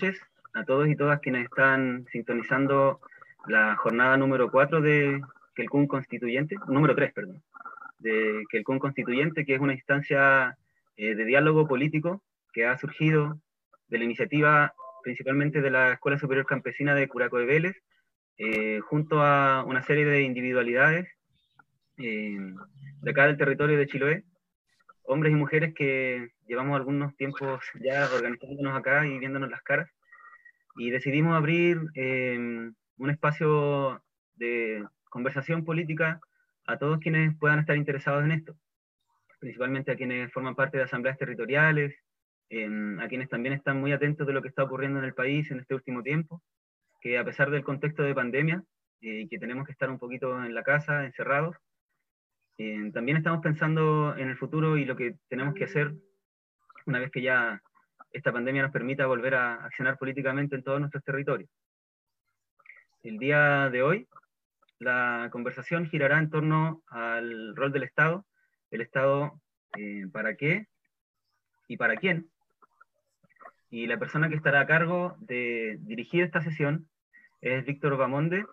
noches a todos y todas quienes están sintonizando la jornada número 4 de Quelcún Constituyente, número 3, perdón, de Quelcún Constituyente, que es una instancia eh, de diálogo político que ha surgido de la iniciativa principalmente de la Escuela Superior Campesina de Curaco de Vélez, eh, junto a una serie de individualidades eh, de acá del territorio de Chiloé, hombres y mujeres que llevamos algunos tiempos ya organizándonos acá y viéndonos las caras, y decidimos abrir eh, un espacio de conversación política a todos quienes puedan estar interesados en esto, principalmente a quienes forman parte de asambleas territoriales, a quienes también están muy atentos de lo que está ocurriendo en el país en este último tiempo, que a pesar del contexto de pandemia y que tenemos que estar un poquito en la casa, encerrados, eh, también estamos pensando en el futuro y lo que tenemos que hacer una vez que ya esta pandemia nos permita volver a accionar políticamente en todos nuestros territorios. El día de hoy, la conversación girará en torno al rol del Estado, el Estado eh, para qué y para quién, y la persona que estará a cargo de dirigir esta sesión es Víctor Bamonde,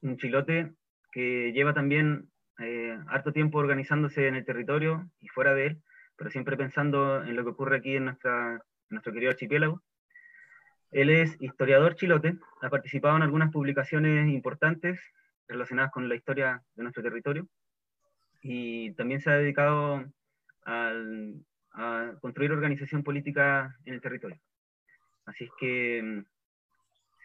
un chilote que lleva también eh, harto tiempo organizándose en el territorio y fuera de él, pero siempre pensando en lo que ocurre aquí en, nuestra, nuestro querido archipiélago. Él es historiador chilote, ha participado en algunas publicaciones importantes relacionadas con la historia de nuestro territorio y también se ha dedicado al a construir organización política en el territorio. Así es que, mm,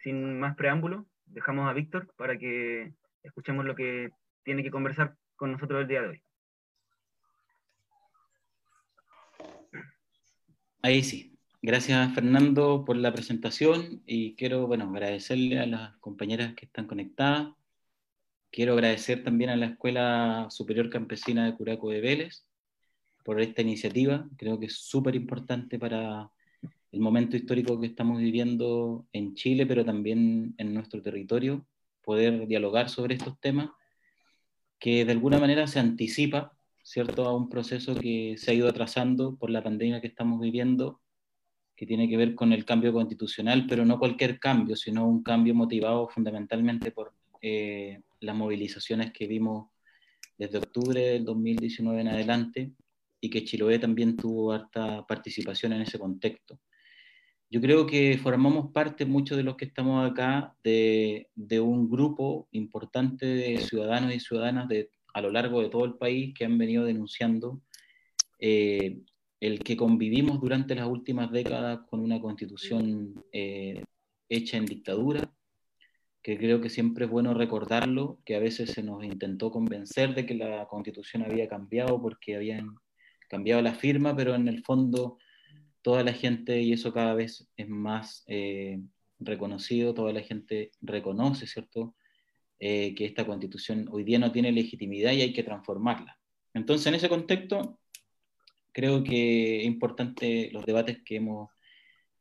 sin más preámbulo, dejamos a Víctor para que escuchemos lo que tiene que conversar con nosotros el día de hoy. Ahí sí. Gracias Fernando por la presentación y quiero bueno, agradecerle a las compañeras que están conectadas. Quiero agradecer también a la Escuela Superior Campesina de Curaco de Vélez por esta iniciativa. Creo que es súper importante para el momento histórico que estamos viviendo en Chile, pero también en nuestro territorio, poder dialogar sobre estos temas, que de alguna manera se anticipa, ¿cierto?, a un proceso que se ha ido atrasando por la pandemia que estamos viviendo, que tiene que ver con el cambio constitucional, pero no cualquier cambio, sino un cambio motivado fundamentalmente por eh, las movilizaciones que vimos desde octubre del 2019 en adelante, y que Chiloé también tuvo harta participación en ese contexto. Yo creo que formamos parte, muchos de los que estamos acá, de, de un grupo importante de ciudadanos y ciudadanas de, a lo largo de todo el país que han venido denunciando eh, el que convivimos durante las últimas décadas con una constitución eh, hecha en dictadura, que creo que siempre es bueno recordarlo, que a veces se nos intentó convencer de que la constitución había cambiado porque habían cambiado la firma, pero en el fondo toda la gente, y eso cada vez es más eh, reconocido, toda la gente reconoce, ¿cierto?, eh, que esta constitución hoy día no tiene legitimidad y hay que transformarla. Entonces, en ese contexto, creo que es importante los debates que hemos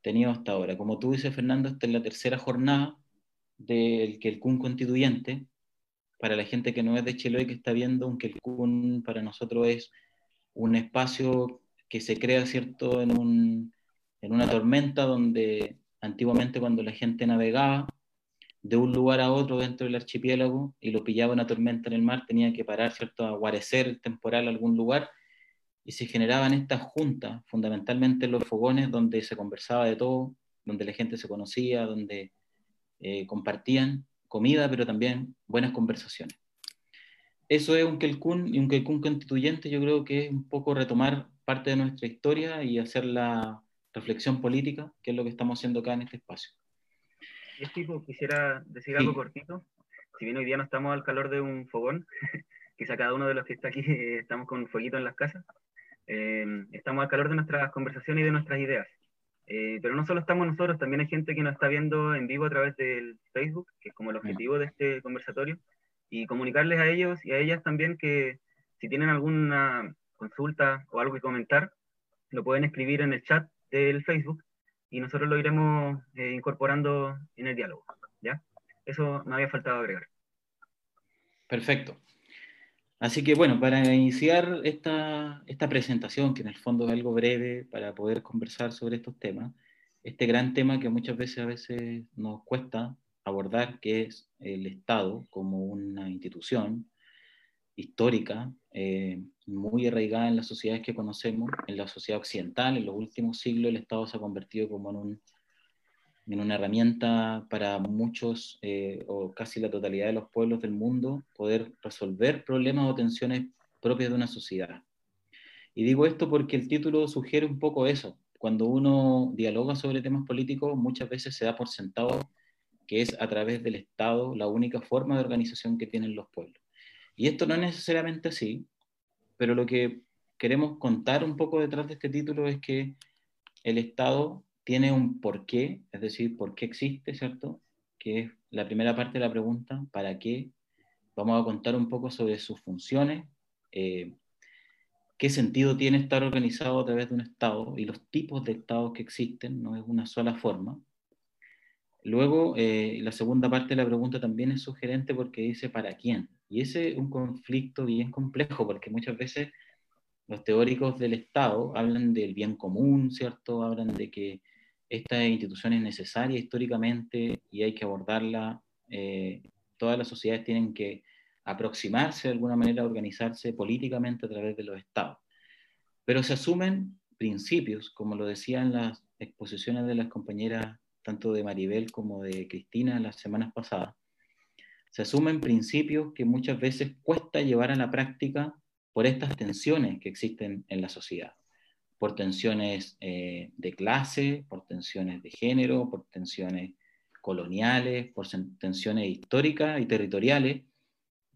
tenido hasta ahora. Como tú dices, Fernando, esta es la tercera jornada del que el CUN constituyente, para la gente que no es de Chiloé que está viendo, aunque el CUN para nosotros es un espacio que se crea, ¿cierto?, en, un, en una tormenta donde antiguamente cuando la gente navegaba de un lugar a otro dentro del archipiélago y lo pillaba una tormenta en el mar, tenía que parar, ¿cierto?, a guarecer temporal a algún lugar y se generaban estas juntas, fundamentalmente en los fogones, donde se conversaba de todo, donde la gente se conocía, donde eh, compartían comida, pero también buenas conversaciones eso es un Kelkun y un Kelkun constituyente, yo creo que es un poco retomar parte de nuestra historia y hacer la reflexión política, que es lo que estamos haciendo acá en este espacio. Yo tipo, quisiera decir algo cortito. Si bien hoy día no estamos al calor de un fogón, quizá cada uno de los que está aquí estamos con un fueguito en las casas, eh, estamos al calor de nuestras conversaciones y de nuestras ideas. Eh, pero no solo estamos nosotros, también hay gente que nos está viendo en vivo a través del Facebook, que es como el objetivo de este conversatorio y comunicarles a ellos y a ellas también que si tienen alguna consulta o algo que comentar, lo pueden escribir en el chat del Facebook y nosotros lo iremos eh, incorporando en el diálogo. ¿ya? Eso me había faltado agregar. Perfecto. Así que bueno, para iniciar esta, esta presentación, que en el fondo es algo breve para poder conversar sobre estos temas, este gran tema que muchas veces a veces nos cuesta abordar, que es el Estado como una institución histórica, eh, muy arraigada en las sociedades que conocemos, en la sociedad occidental, en los últimos siglos el Estado se ha convertido como en, un, en una herramienta para muchos eh, o casi la totalidad de los pueblos del mundo poder resolver problemas o tensiones propias de una sociedad. Y digo esto porque el título sugiere un poco eso. Cuando uno dialoga sobre temas políticos, muchas veces se da por sentado que es a través del Estado la única forma de organización que tienen los pueblos. Y esto no es necesariamente así, pero lo que queremos contar un poco detrás de este título es que el Estado tiene un porqué, es decir, por qué existe, ¿cierto? Que es la primera parte de la pregunta, ¿para qué? Vamos a contar un poco sobre sus funciones, eh, qué sentido tiene estar organizado a través de un Estado y los tipos de Estados que existen, no es una sola forma. Luego, eh, la segunda parte de la pregunta también es sugerente porque dice ¿para quién? Y ese es un conflicto bien complejo porque muchas veces los teóricos del Estado hablan del bien común, ¿cierto? Hablan de que esta institución es necesaria históricamente y hay que abordarla. Eh, todas las sociedades tienen que aproximarse de alguna manera a organizarse políticamente a través de los estados. Pero se asumen principios, como lo decían las exposiciones de las compañeras, tanto de Maribel como de Cristina las semanas pasadas, se asumen principios que muchas veces cuesta llevar a la práctica por estas tensiones que existen en la sociedad, por tensiones eh, de clase, por tensiones de género, por tensiones coloniales, por tensiones históricas y territoriales,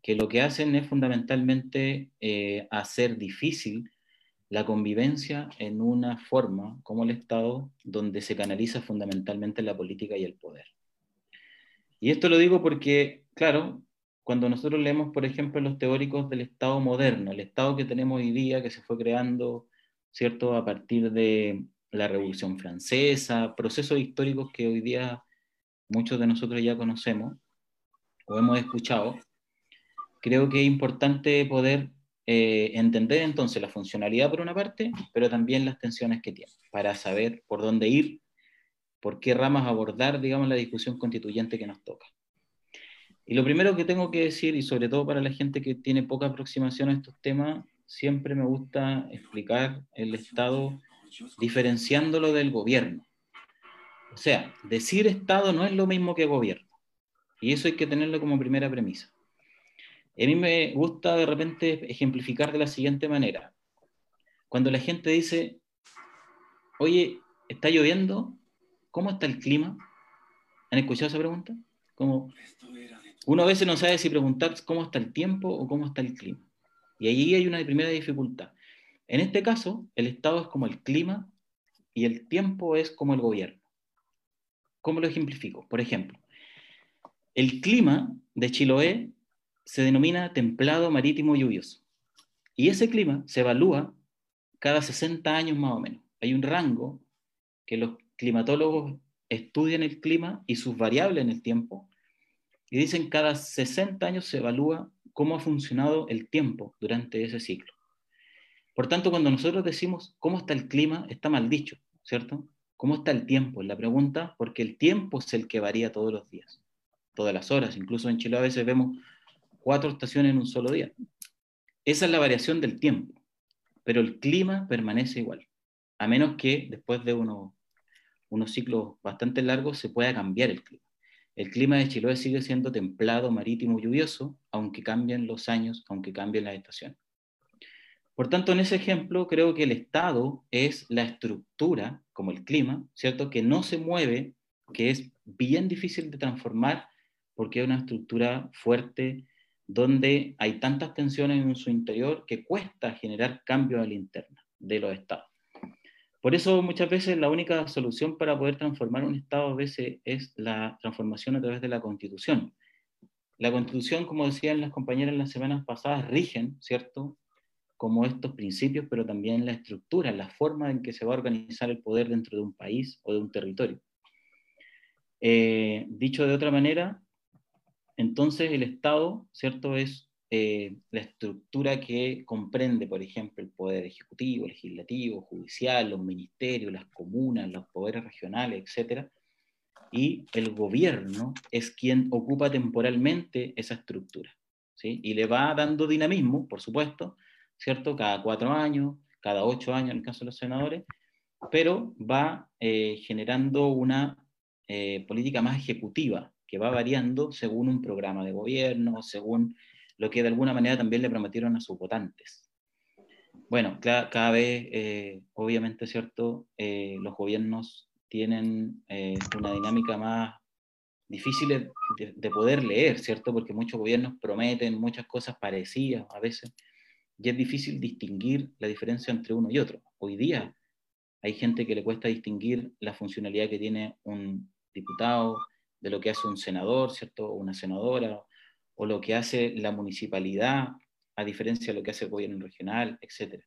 que lo que hacen es fundamentalmente eh, hacer difícil la convivencia en una forma como el Estado donde se canaliza fundamentalmente la política y el poder. Y esto lo digo porque, claro, cuando nosotros leemos, por ejemplo, los teóricos del Estado moderno, el Estado que tenemos hoy día, que se fue creando, ¿cierto?, a partir de la Revolución Francesa, procesos históricos que hoy día muchos de nosotros ya conocemos o hemos escuchado, creo que es importante poder eh, entender entonces la funcionalidad por una parte, pero también las tensiones que tiene, para saber por dónde ir, por qué ramas abordar, digamos, la discusión constituyente que nos toca. Y lo primero que tengo que decir, y sobre todo para la gente que tiene poca aproximación a estos temas, siempre me gusta explicar el Estado diferenciándolo del gobierno. O sea, decir Estado no es lo mismo que gobierno. Y eso hay que tenerlo como primera premisa. A mí me gusta de repente ejemplificar de la siguiente manera. Cuando la gente dice, oye, está lloviendo, ¿cómo está el clima? ¿Han escuchado esa pregunta? Como, uno a veces no sabe si preguntar cómo está el tiempo o cómo está el clima. Y ahí hay una primera dificultad. En este caso, el Estado es como el clima y el tiempo es como el gobierno. ¿Cómo lo ejemplifico? Por ejemplo, el clima de Chiloé se denomina templado marítimo lluvioso. Y ese clima se evalúa cada 60 años más o menos. Hay un rango que los climatólogos estudian el clima y sus variables en el tiempo y dicen cada 60 años se evalúa cómo ha funcionado el tiempo durante ese ciclo. Por tanto, cuando nosotros decimos cómo está el clima, está mal dicho, ¿cierto? ¿Cómo está el tiempo? Es la pregunta, porque el tiempo es el que varía todos los días, todas las horas. Incluso en Chile a veces vemos cuatro estaciones en un solo día. Esa es la variación del tiempo, pero el clima permanece igual, a menos que después de unos, unos ciclos bastante largos se pueda cambiar el clima. El clima de Chiloé sigue siendo templado, marítimo, lluvioso, aunque cambien los años, aunque cambien las estaciones. Por tanto, en ese ejemplo, creo que el estado es la estructura, como el clima, ¿cierto? Que no se mueve, que es bien difícil de transformar porque es una estructura fuerte, donde hay tantas tensiones en su interior que cuesta generar cambios a la interna de los estados. Por eso muchas veces la única solución para poder transformar un estado a veces es la transformación a través de la constitución. La constitución, como decían las compañeras las semanas pasadas, rigen, ¿cierto? Como estos principios, pero también la estructura, la forma en que se va a organizar el poder dentro de un país o de un territorio. Eh, dicho de otra manera, entonces el Estado, ¿cierto?, es eh, la estructura que comprende, por ejemplo, el poder ejecutivo, legislativo, judicial, los ministerios, las comunas, los poderes regionales, etc. Y el gobierno es quien ocupa temporalmente esa estructura. ¿sí? Y le va dando dinamismo, por supuesto, ¿cierto? Cada cuatro años, cada ocho años en el caso de los senadores, pero va eh, generando una eh, política más ejecutiva que va variando según un programa de gobierno, según lo que de alguna manera también le prometieron a sus votantes. Bueno, cada, vez, eh, obviamente, ¿cierto? Eh, los gobiernos tienen eh, una dinámica más difícil de, de, poder leer, ¿cierto? Porque muchos gobiernos prometen muchas cosas parecidas a veces, y es difícil distinguir la diferencia entre uno y otro. Hoy día hay gente que le cuesta distinguir la funcionalidad que tiene un diputado de lo que hace un senador, ¿cierto? O una senadora, o lo que hace la municipalidad, a diferencia de lo que hace el gobierno regional, etc.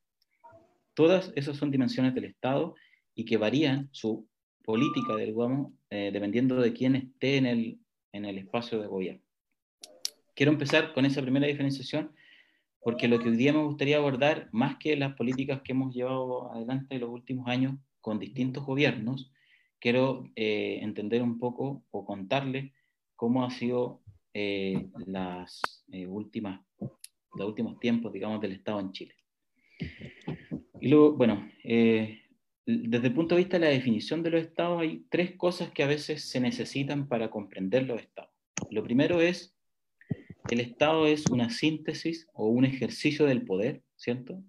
Todas esas son dimensiones del Estado y que varían su política, digamos, eh, dependiendo de quién esté en el, en el espacio de gobierno. Quiero empezar con esa primera diferenciación porque lo que hoy día me gustaría abordar, más que las políticas que hemos llevado adelante en los últimos años con distintos gobiernos, quiero eh, entender un poco o contarles cómo ha sido eh, las, eh, últimas, los últimos tiempos, digamos, del Estado en Chile. Y luego, bueno, eh, desde el punto de vista de la definición de los estados, hay tres cosas que a veces se necesitan para comprender los estados. Lo primero es, el estado es una síntesis o un ejercicio del poder, ¿cierto?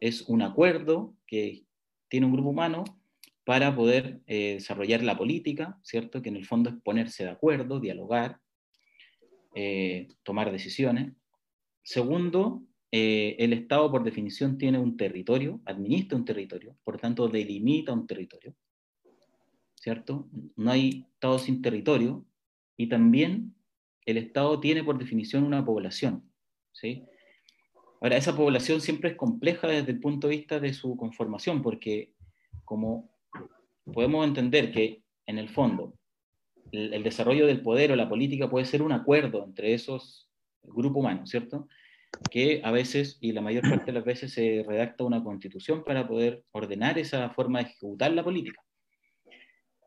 Es un acuerdo que tiene un grupo humano para poder desarrollar la política, ¿cierto? Que en el fondo es ponerse de acuerdo, dialogar, eh, tomar decisiones. Segundo, eh, el Estado por definición tiene un territorio, administra un territorio, por tanto delimita un territorio, ¿cierto? No hay Estado sin territorio y también el Estado tiene por definición una población, ¿sí? Ahora, esa población siempre es compleja desde el punto de vista de su conformación, porque como podemos entender que en el fondo el, desarrollo del poder o la política puede ser un acuerdo entre esos grupos humanos, ¿cierto? Que a veces, y la mayor parte de las veces, se redacta una constitución para poder ordenar esa forma de ejecutar la política.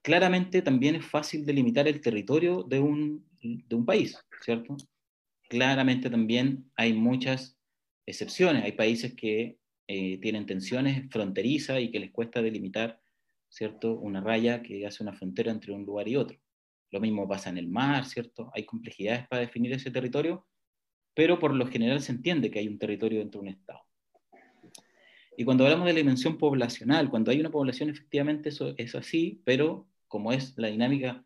Claramente también es fácil delimitar el territorio de un, de un país, ¿cierto? Claramente también hay muchas excepciones. Hay países que eh, tienen tensiones fronterizas y que les cuesta delimitar, ¿cierto? Una raya que hace una frontera entre un lugar y otro. Lo mismo pasa en el mar, ¿cierto? Hay complejidades para definir ese territorio, pero por lo general se entiende que hay un territorio dentro de un Estado. Y cuando hablamos de la dimensión poblacional, cuando hay una población, efectivamente eso es así, pero como es la dinámica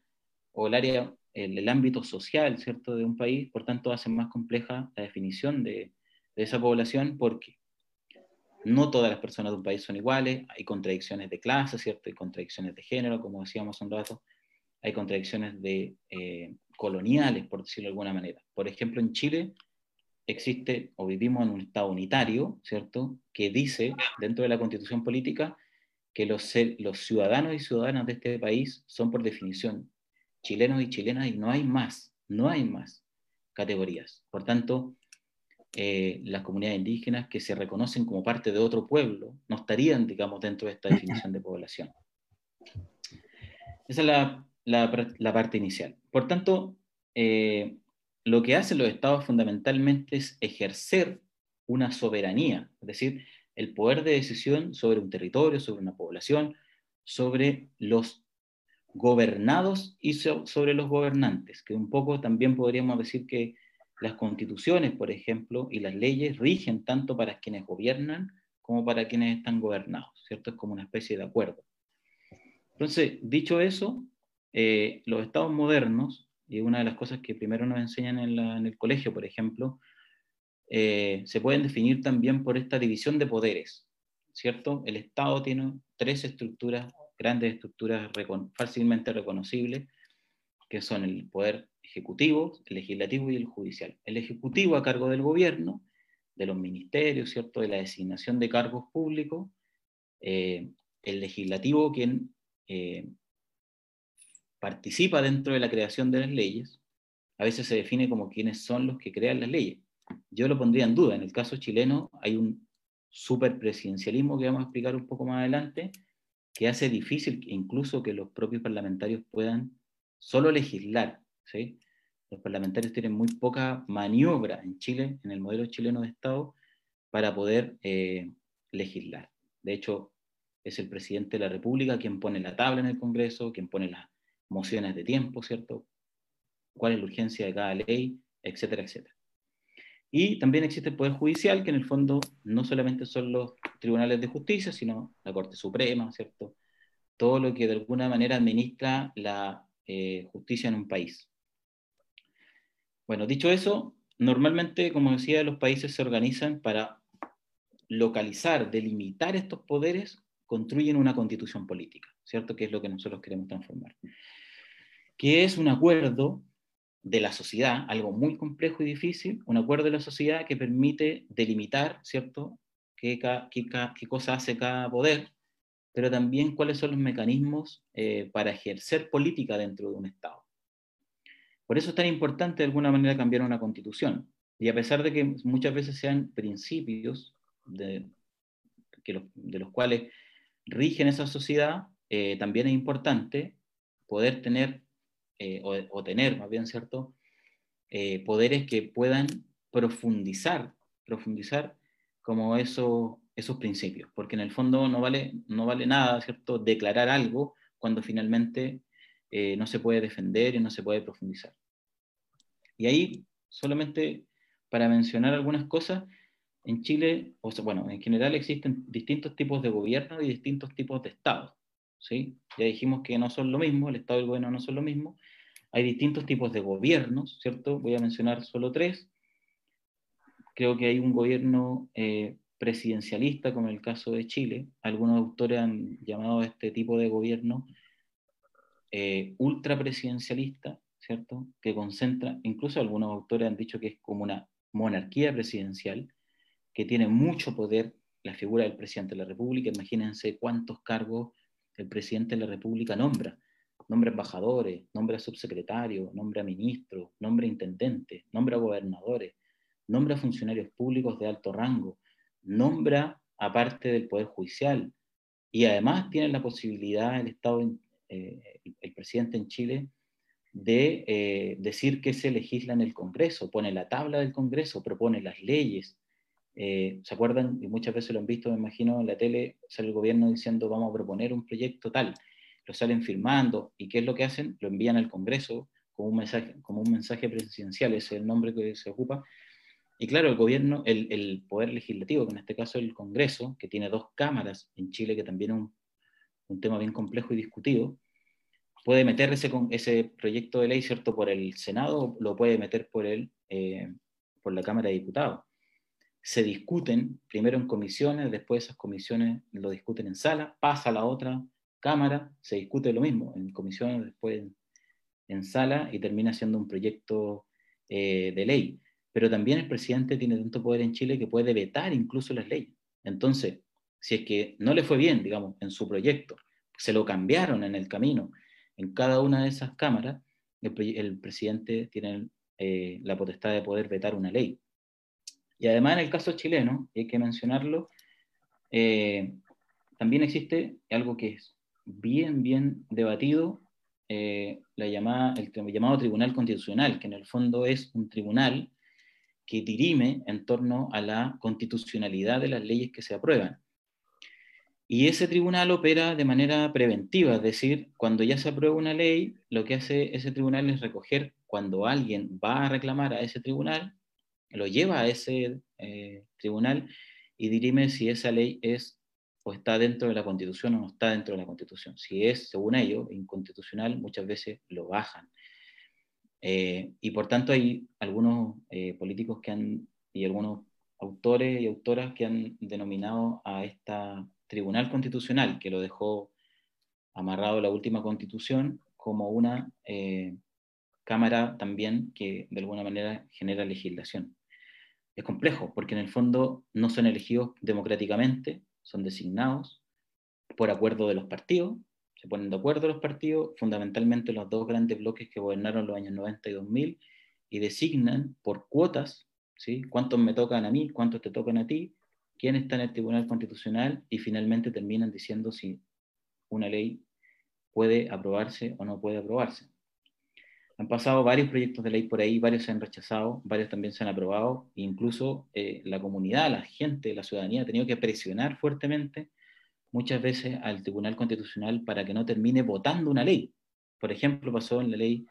o el área, el, ámbito social, ¿cierto?, de un país, por tanto hace más compleja la definición de, de esa población porque no todas las personas de un país son iguales, hay contradicciones de clase, ¿cierto? Hay contradicciones de género, como decíamos un rato, hay contradicciones de, eh, coloniales, por decirlo de alguna manera. Por ejemplo, en Chile existe o vivimos en un Estado unitario, ¿cierto?, que dice dentro de la constitución política que los, los ciudadanos y ciudadanas de este país son por definición chilenos y chilenas y no hay más, no hay más categorías. Por tanto, eh, las comunidades indígenas que se reconocen como parte de otro pueblo no estarían, digamos, dentro de esta definición de población. Esa es la la, parte inicial. Por tanto, eh, lo que hacen los estados fundamentalmente es ejercer una soberanía, es decir, el poder de decisión sobre un territorio, sobre una población, sobre los gobernados y sobre los gobernantes, que un poco también podríamos decir que las constituciones, por ejemplo, y las leyes rigen tanto para quienes gobiernan como para quienes están gobernados, ¿cierto? Es como una especie de acuerdo. Entonces, dicho eso, eh, los estados modernos, y una de las cosas que primero nos enseñan en, el colegio, por ejemplo, eh, se pueden definir también por esta división de poderes, ¿cierto? El Estado tiene tres estructuras, grandes estructuras fácilmente reconocibles, que son el poder ejecutivo, el legislativo y el judicial. El ejecutivo a cargo del gobierno, de los ministerios, ¿cierto? De la designación de cargos públicos, eh, el legislativo quien participa dentro de la creación de las leyes, a veces se define como quienes son los que crean las leyes. yo lo pondría en duda. En el caso chileno hay un superpresidencialismo que vamos a explicar un poco más adelante, que hace difícil incluso que los propios parlamentarios puedan solo legislar. ¿sí? Los parlamentarios tienen muy poca maniobra en Chile, en el modelo chileno de Estado, para poder eh, legislar. De hecho, es el presidente de la República quien pone la tabla en el Congreso, quien pone las mociones de tiempo, ¿cierto? ¿Cuál es la urgencia de cada ley? Etcétera, etcétera. Y también existe el Poder Judicial, que en el fondo no solamente son los tribunales de justicia, sino la Corte Suprema, ¿cierto? Todo lo que de alguna manera administra la eh, justicia en un país. Bueno, dicho eso, normalmente, como decía, los países se organizan para localizar, delimitar estos poderes, construyen una constitución política, ¿cierto? Que es lo que nosotros queremos transformar. Que es un acuerdo de la sociedad, algo muy complejo y difícil, un acuerdo de la sociedad que permite delimitar, ¿cierto?, qué, qué, cosa hace cada poder, pero también cuáles son los mecanismos eh, para ejercer política dentro de un Estado. Por eso es tan importante de alguna manera cambiar una constitución. Y a pesar de que muchas veces sean principios de, de los cuales rigen esa sociedad, eh, también es importante poder tener, eh, o, tener más bien, ¿cierto? Eh, poderes que puedan profundizar, profundizar como eso, esos principios, porque en el fondo no vale, no vale nada, ¿cierto? Declarar algo cuando finalmente no se puede defender y no se puede profundizar. Y ahí, solamente para mencionar algunas cosas, en Chile, o bueno, en general existen distintos tipos de gobierno y distintos tipos de Estado. ¿Sí? Ya dijimos que no son lo mismo, el Estado y el gobierno no son lo mismo. Hay distintos tipos de gobiernos, ¿cierto? Voy a mencionar solo tres. Creo que hay un gobierno eh, presidencialista, como en el caso de Chile. Algunos autores han llamado a este tipo de gobierno eh, ultrapresidencialista, ¿cierto? Que concentra, incluso algunos autores han dicho que es como una monarquía presidencial, que tiene mucho poder la figura del presidente de la República. Imagínense cuántos cargos el presidente de la República nombra. Nombra embajadores, nombra subsecretarios, nombra ministros, nombra intendentes, nombra gobernadores, nombra funcionarios públicos de alto rango, nombra aparte del Poder Judicial y además tiene la posibilidad el Estado, eh, el presidente en Chile, de eh, decir que se legisla en el Congreso, pone la tabla del Congreso, propone las leyes, eh, ¿Se acuerdan? Y muchas veces lo han visto, me imagino, en la tele, sale el gobierno diciendo vamos a proponer un proyecto tal, lo salen firmando, ¿y qué es lo que hacen? Lo envían al Congreso como un mensaje, como un mensaje presidencial, ese es el nombre que se ocupa. Y claro, el gobierno, el, el poder legislativo, que en este caso el Congreso, que tiene dos cámaras en Chile, que también es un, un tema bien complejo y discutido, puede meter ese, ese proyecto de ley, ¿cierto?, por el Senado, lo puede meter por, el, eh, por la Cámara de Diputados se discuten primero en comisiones, después esas comisiones lo discuten en sala, pasa a la otra cámara, se discute lo mismo en comisiones, después en, sala y termina siendo un proyecto eh, de ley. Pero también el presidente tiene tanto poder en Chile que puede vetar incluso las leyes. Entonces, si es que no le fue bien, digamos, en su proyecto, se lo cambiaron en el camino en cada una de esas cámaras, el, presidente tiene eh, la potestad de poder vetar una ley. Y además en el caso chileno, y hay que mencionarlo, eh, también existe algo que es bien, bien debatido, eh, la llamada, el llamado Tribunal Constitucional, que en el fondo es un tribunal que dirime en torno a la constitucionalidad de las leyes que se aprueban. Y ese tribunal opera de manera preventiva, es decir, cuando ya se aprueba una ley, lo que hace ese tribunal es recoger cuando alguien va a reclamar a ese tribunal, lo lleva a ese eh, tribunal y dirime si esa ley es o está dentro de la Constitución o no está dentro de la Constitución. Si es, según ellos, inconstitucional, muchas veces lo bajan. Eh, y por tanto hay algunos eh, políticos que han, y algunos autores y autoras que han denominado a esta Tribunal Constitucional, que lo dejó amarrado la última constitución, como una Cámara también que de alguna manera genera legislación es complejo, porque en el fondo no son elegidos democráticamente, son designados por acuerdo de los partidos, se ponen de acuerdo los partidos, fundamentalmente los dos grandes bloques que gobernaron los años 90 y 2000, y designan por cuotas ¿sí? ¿Cuántos me tocan a mí? ¿Cuántos te tocan a ti? ¿Quién está en el Tribunal Constitucional? Y finalmente terminan diciendo si una ley puede aprobarse o no puede aprobarse. Han pasado varios proyectos de ley por ahí, varios se han rechazado, varios también se han aprobado, e incluso eh, la comunidad, la gente, la ciudadanía ha tenido que presionar fuertemente muchas veces al Tribunal Constitucional para que no termine votando una ley. Por ejemplo, pasó en la ley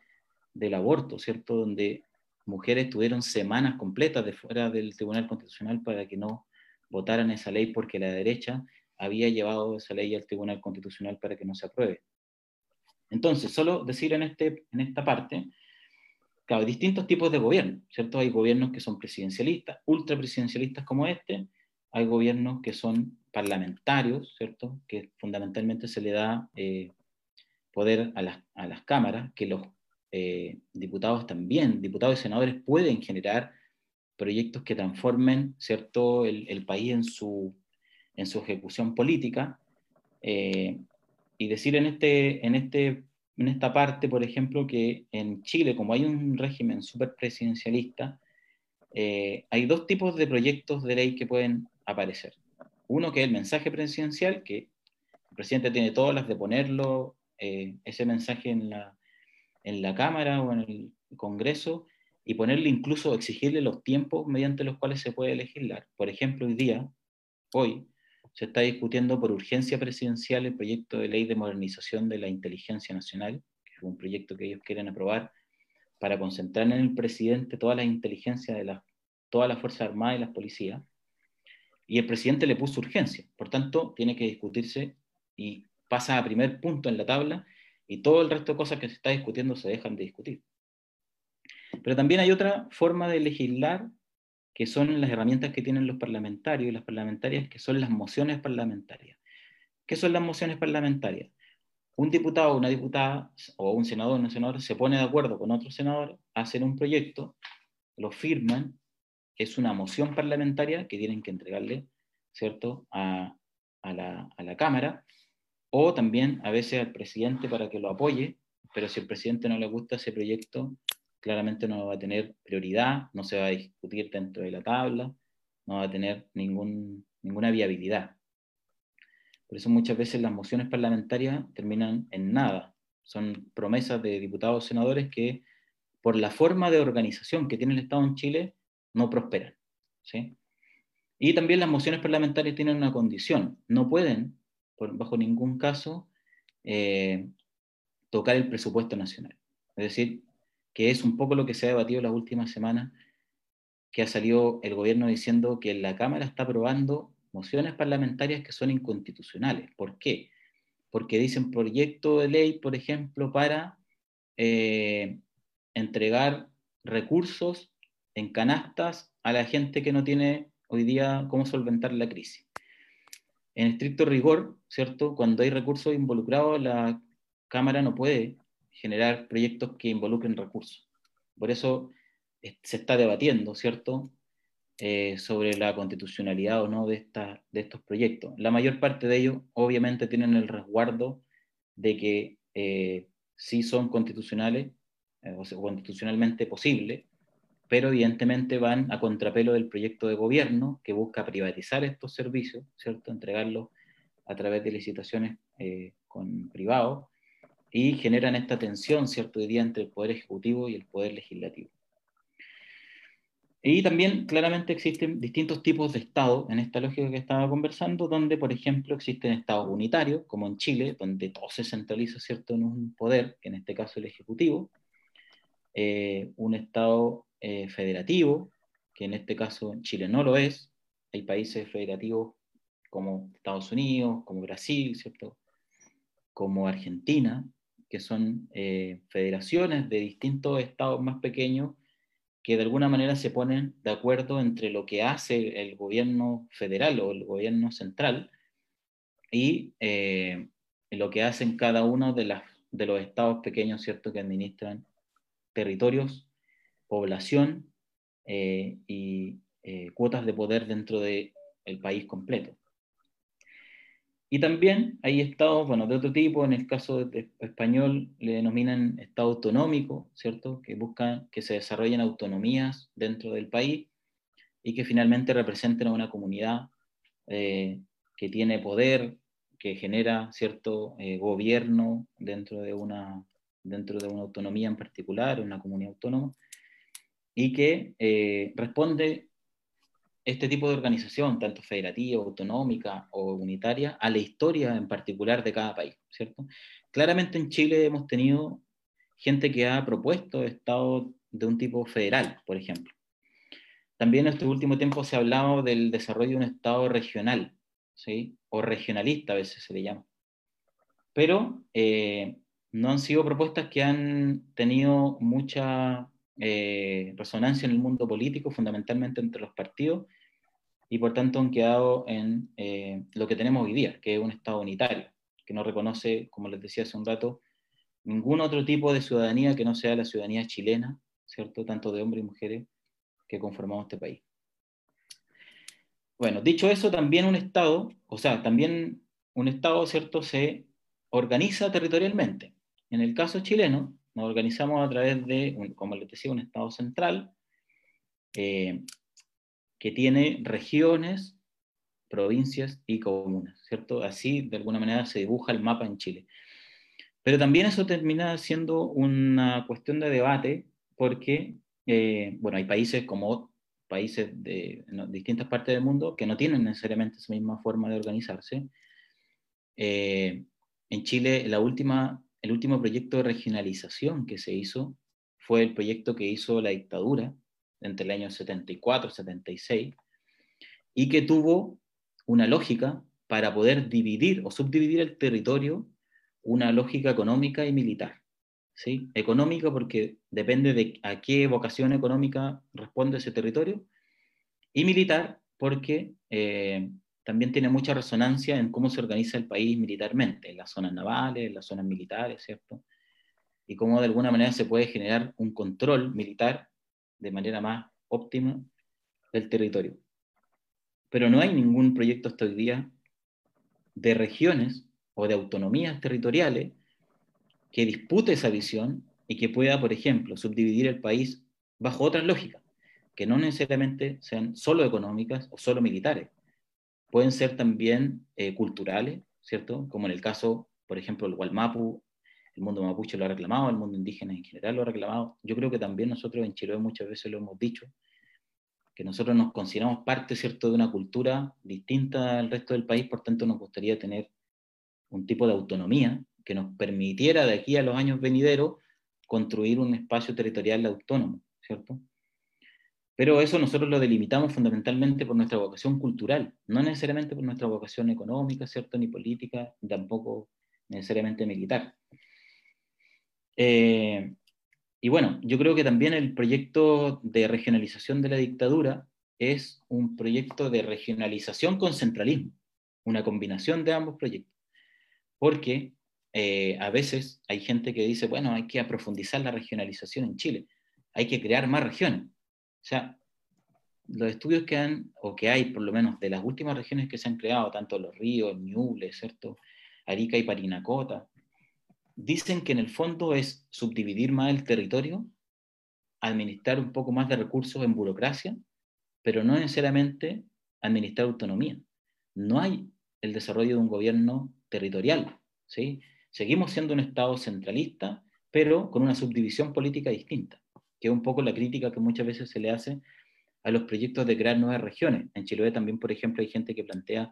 del aborto, ¿cierto? Donde mujeres tuvieron semanas completas de fuera del Tribunal Constitucional para que no votaran esa ley porque la derecha había llevado esa ley al Tribunal Constitucional para que no se apruebe. Entonces, solo decir en, este, en esta parte, claro, hay distintos tipos de gobierno, ¿cierto? Hay gobiernos que son presidencialistas, ultrapresidencialistas como este, hay gobiernos que son parlamentarios, ¿cierto? Que fundamentalmente se le da eh, poder a las, a las, cámaras, que los eh, diputados también, diputados y senadores pueden generar proyectos que transformen, ¿cierto?, el, país en su, en su ejecución política. Eh, y decir en, este, en, este, en esta parte, por ejemplo, que en Chile, como hay un régimen súper presidencialista, eh, hay dos tipos de proyectos de ley que pueden aparecer. Uno que es el mensaje presidencial, que el presidente tiene todas las de ponerlo, eh, ese mensaje en la, en la Cámara o en el Congreso, y ponerle incluso, exigirle los tiempos mediante los cuales se puede legislar. Por ejemplo, hoy día, hoy, se está discutiendo por urgencia presidencial el proyecto de ley de modernización de la inteligencia nacional, que es un proyecto que ellos quieren aprobar para concentrar en el presidente toda la inteligencia de la, todas las Fuerzas Armadas y las policías. Y el presidente le puso urgencia, por tanto, tiene que discutirse y pasa a primer punto en la tabla y todo el resto de cosas que se está discutiendo se dejan de discutir. Pero también hay otra forma de legislar que son las herramientas que tienen los parlamentarios y las parlamentarias, que son las mociones parlamentarias. ¿Qué son las mociones parlamentarias? Un diputado o una diputada, o un senador o un senador, se pone de acuerdo con otro senador, hacen un proyecto, lo firman, es una moción parlamentaria que tienen que entregarle, ¿cierto?, a, a, la, a la Cámara, o también a veces al presidente para que lo apoye, pero si al presidente no le gusta ese proyecto, claramente no va a tener prioridad, no se va a discutir dentro de la tabla, no va a tener ninguna viabilidad. Por eso muchas veces las mociones parlamentarias terminan en nada. Son promesas de diputados o senadores que por la forma de organización que tiene el Estado en Chile no prosperan. ¿sí? Y también las mociones parlamentarias tienen una condición. No pueden, bajo ningún caso, eh, tocar el presupuesto nacional. Es decir, que es un poco lo que se ha debatido las últimas semanas, que ha salido el gobierno diciendo que la Cámara está aprobando mociones parlamentarias que son inconstitucionales. ¿Por qué? Porque dicen proyecto de ley, por ejemplo, para eh, entregar recursos en canastas a la gente que no tiene hoy día cómo solventar la crisis. En estricto rigor, ¿cierto? Cuando hay recursos involucrados, la Cámara no puede generar proyectos que involucren recursos. Por eso se está debatiendo, ¿cierto?, eh, sobre la constitucionalidad o no de, esta, de estos proyectos. La mayor parte de ellos obviamente tienen el resguardo de que eh, sí son constitucionales eh, o constitucionalmente posibles, pero evidentemente van a contrapelo del proyecto de gobierno que busca privatizar estos servicios, ¿cierto? Entregarlos a través de licitaciones con privados y generan esta tensión, ¿cierto?, entre el Poder Ejecutivo y el Poder Legislativo. Y también claramente existen distintos tipos de Estado en esta lógica que estaba conversando, donde, por ejemplo, existen estados unitarios, como en Chile, donde todo se centraliza ¿cierto? en un poder, que en este caso el Ejecutivo, eh, un Estado eh, federativo, que en este caso en Chile no lo es, hay países federativos como Estados Unidos, como Brasil, ¿cierto? como Argentina, que son eh, federaciones de distintos estados más pequeños que de alguna manera se ponen de acuerdo entre lo que hace el gobierno federal o el gobierno central y eh, lo que hacen cada uno de, los estados pequeños, ¿cierto?, que administran territorios, población eh, y cuotas de poder dentro del país completo. Y también hay estados, bueno, de otro tipo, en el caso de español le denominan estado autonómico, ¿cierto? Que buscan que se desarrollen autonomías dentro del país y que finalmente representen a una comunidad eh, que tiene poder, que genera cierto eh, gobierno dentro de, una, dentro de una autonomía en particular, una comunidad autónoma, y que eh, responde este tipo de organización, tanto federativa, autonómica o unitaria, a la historia en particular de cada país, ¿cierto? Claramente en Chile hemos tenido gente que ha propuesto estados de un tipo federal, por ejemplo. También en este último tiempo se ha hablado del desarrollo de un estado regional, ¿sí? O regionalista a veces se le llama. Pero eh, no han sido propuestas que han tenido mucha eh, resonancia en el mundo político, fundamentalmente entre los partidos, y por tanto han quedado en eh, lo que tenemos hoy día, que es un Estado unitario, que no reconoce, como les decía hace un rato, ningún otro tipo de ciudadanía que no sea la ciudadanía chilena, ¿cierto? Tanto de hombres y mujeres que conformamos este país. Bueno, dicho eso, también un Estado, o sea, también un Estado, ¿cierto?, se organiza territorialmente. En el caso chileno, nos organizamos a través de, como les decía, un Estado central eh, que tiene regiones, provincias y comunas, ¿cierto? Así, de alguna manera, se dibuja el mapa en Chile. Pero también eso termina siendo una cuestión de debate porque, eh, bueno, hay países como países de distintas partes del mundo que no tienen necesariamente esa misma forma de organizarse. Eh, en Chile, la última el último proyecto de regionalización que se hizo fue el proyecto que hizo la dictadura entre el año 74 76 y que tuvo una lógica para poder dividir o subdividir el territorio, una lógica económica y militar. ¿sí? Económica porque depende de a qué vocación económica responde ese territorio, y militar porque eh, también tiene mucha resonancia en cómo se organiza el país militarmente, en las zonas navales, en las zonas militares, ¿cierto? Y cómo de alguna manera se puede generar un control militar de manera más óptima del territorio. Pero no hay ningún proyecto hasta hoy día de regiones o de autonomías territoriales que dispute esa visión y que pueda, por ejemplo, subdividir el país bajo otras lógicas, que no necesariamente sean solo económicas o solo militares, pueden ser también eh, culturales, ¿cierto? Como en el caso, por ejemplo, el Gualmapu, el mundo mapuche lo ha reclamado, el mundo indígena en general lo ha reclamado. Yo creo que también nosotros en Chile muchas veces lo hemos dicho, que nosotros nos consideramos parte, ¿cierto?, de una cultura distinta al resto del país, por tanto nos gustaría tener un tipo de autonomía que nos permitiera de aquí a los años venideros construir un espacio territorial autónomo, ¿cierto? Pero eso nosotros lo delimitamos fundamentalmente por nuestra vocación cultural, no necesariamente por nuestra vocación económica, ¿cierto? Ni política, ni tampoco necesariamente militar. Eh, y bueno, yo creo que también el proyecto de regionalización de la dictadura es un proyecto de regionalización con centralismo, una combinación de ambos proyectos. Porque eh, a veces hay gente que dice, bueno, hay que profundizar la regionalización en Chile, hay que crear más regiones. O sea, los estudios que han, o que hay por lo menos de las últimas regiones que se han creado, tanto los ríos, Ñuble, ¿cierto? Arica y Parinacota, dicen que en el fondo es subdividir más el territorio, administrar un poco más de recursos en burocracia, pero no necesariamente administrar autonomía. No hay el desarrollo de un gobierno territorial, ¿sí? Seguimos siendo un Estado centralista, pero con una subdivisión política distinta que un poco la crítica que muchas veces se le hace a los proyectos de crear nuevas regiones. En Chiloé también, por ejemplo, hay gente que plantea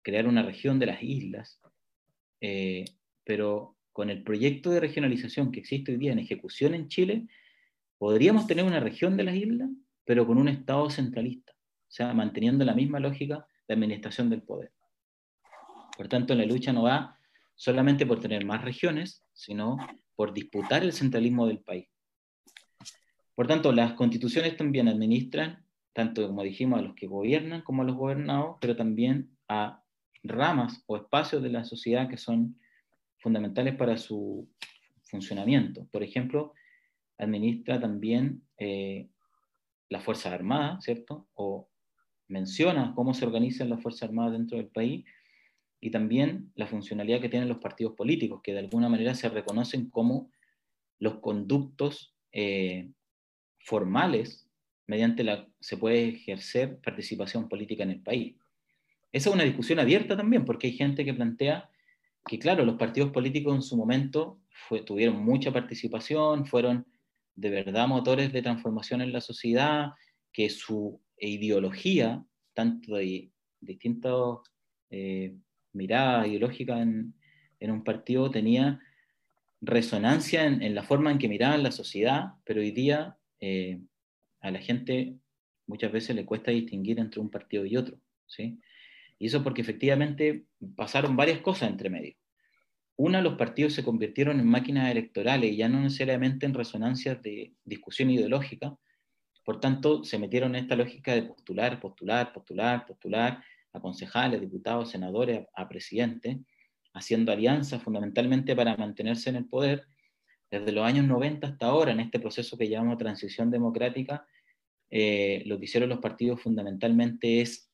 crear una región de las islas, eh, pero con el proyecto de regionalización que existe hoy día en ejecución en Chile, podríamos tener una región de las islas, pero con un Estado centralista, o sea, manteniendo la misma lógica de administración del poder. Por tanto, la lucha no va solamente por tener más regiones, sino por disputar el centralismo del país. Por tanto, las constituciones también administran, tanto como dijimos, a los que gobiernan como a los gobernados, pero también a ramas o espacios de la sociedad que son fundamentales para su funcionamiento. Por ejemplo, administra también eh, las Fuerzas Armadas, ¿cierto? O menciona cómo se organizan las Fuerzas Armadas dentro del país y también la funcionalidad que tienen los partidos políticos, que de alguna manera se reconocen como los conductos eh, formales mediante la se puede ejercer participación política en el país. Esa es una discusión abierta también, porque hay gente que plantea que, claro, los partidos políticos en su momento tuvieron mucha participación, fueron de verdad motores de transformación en la sociedad, que su ideología, tanto de distintas eh, miradas ideológicas en, en, un partido, tenía resonancia en, la forma en que miraban la sociedad, pero hoy día eh, a la gente muchas veces le cuesta distinguir entre un partido y otro. ¿sí? Y eso porque efectivamente pasaron varias cosas entre medio. Una, los partidos se convirtieron en máquinas electorales y ya no necesariamente en resonancias de discusión ideológica. Por tanto, se metieron en esta lógica de postular, postular, postular, postular a diputados, senadores, a, presidentes, haciendo alianzas fundamentalmente para mantenerse en el poder. Desde los años 90 hasta ahora, en este proceso que llamamos transición democrática, eh, lo que hicieron los partidos fundamentalmente es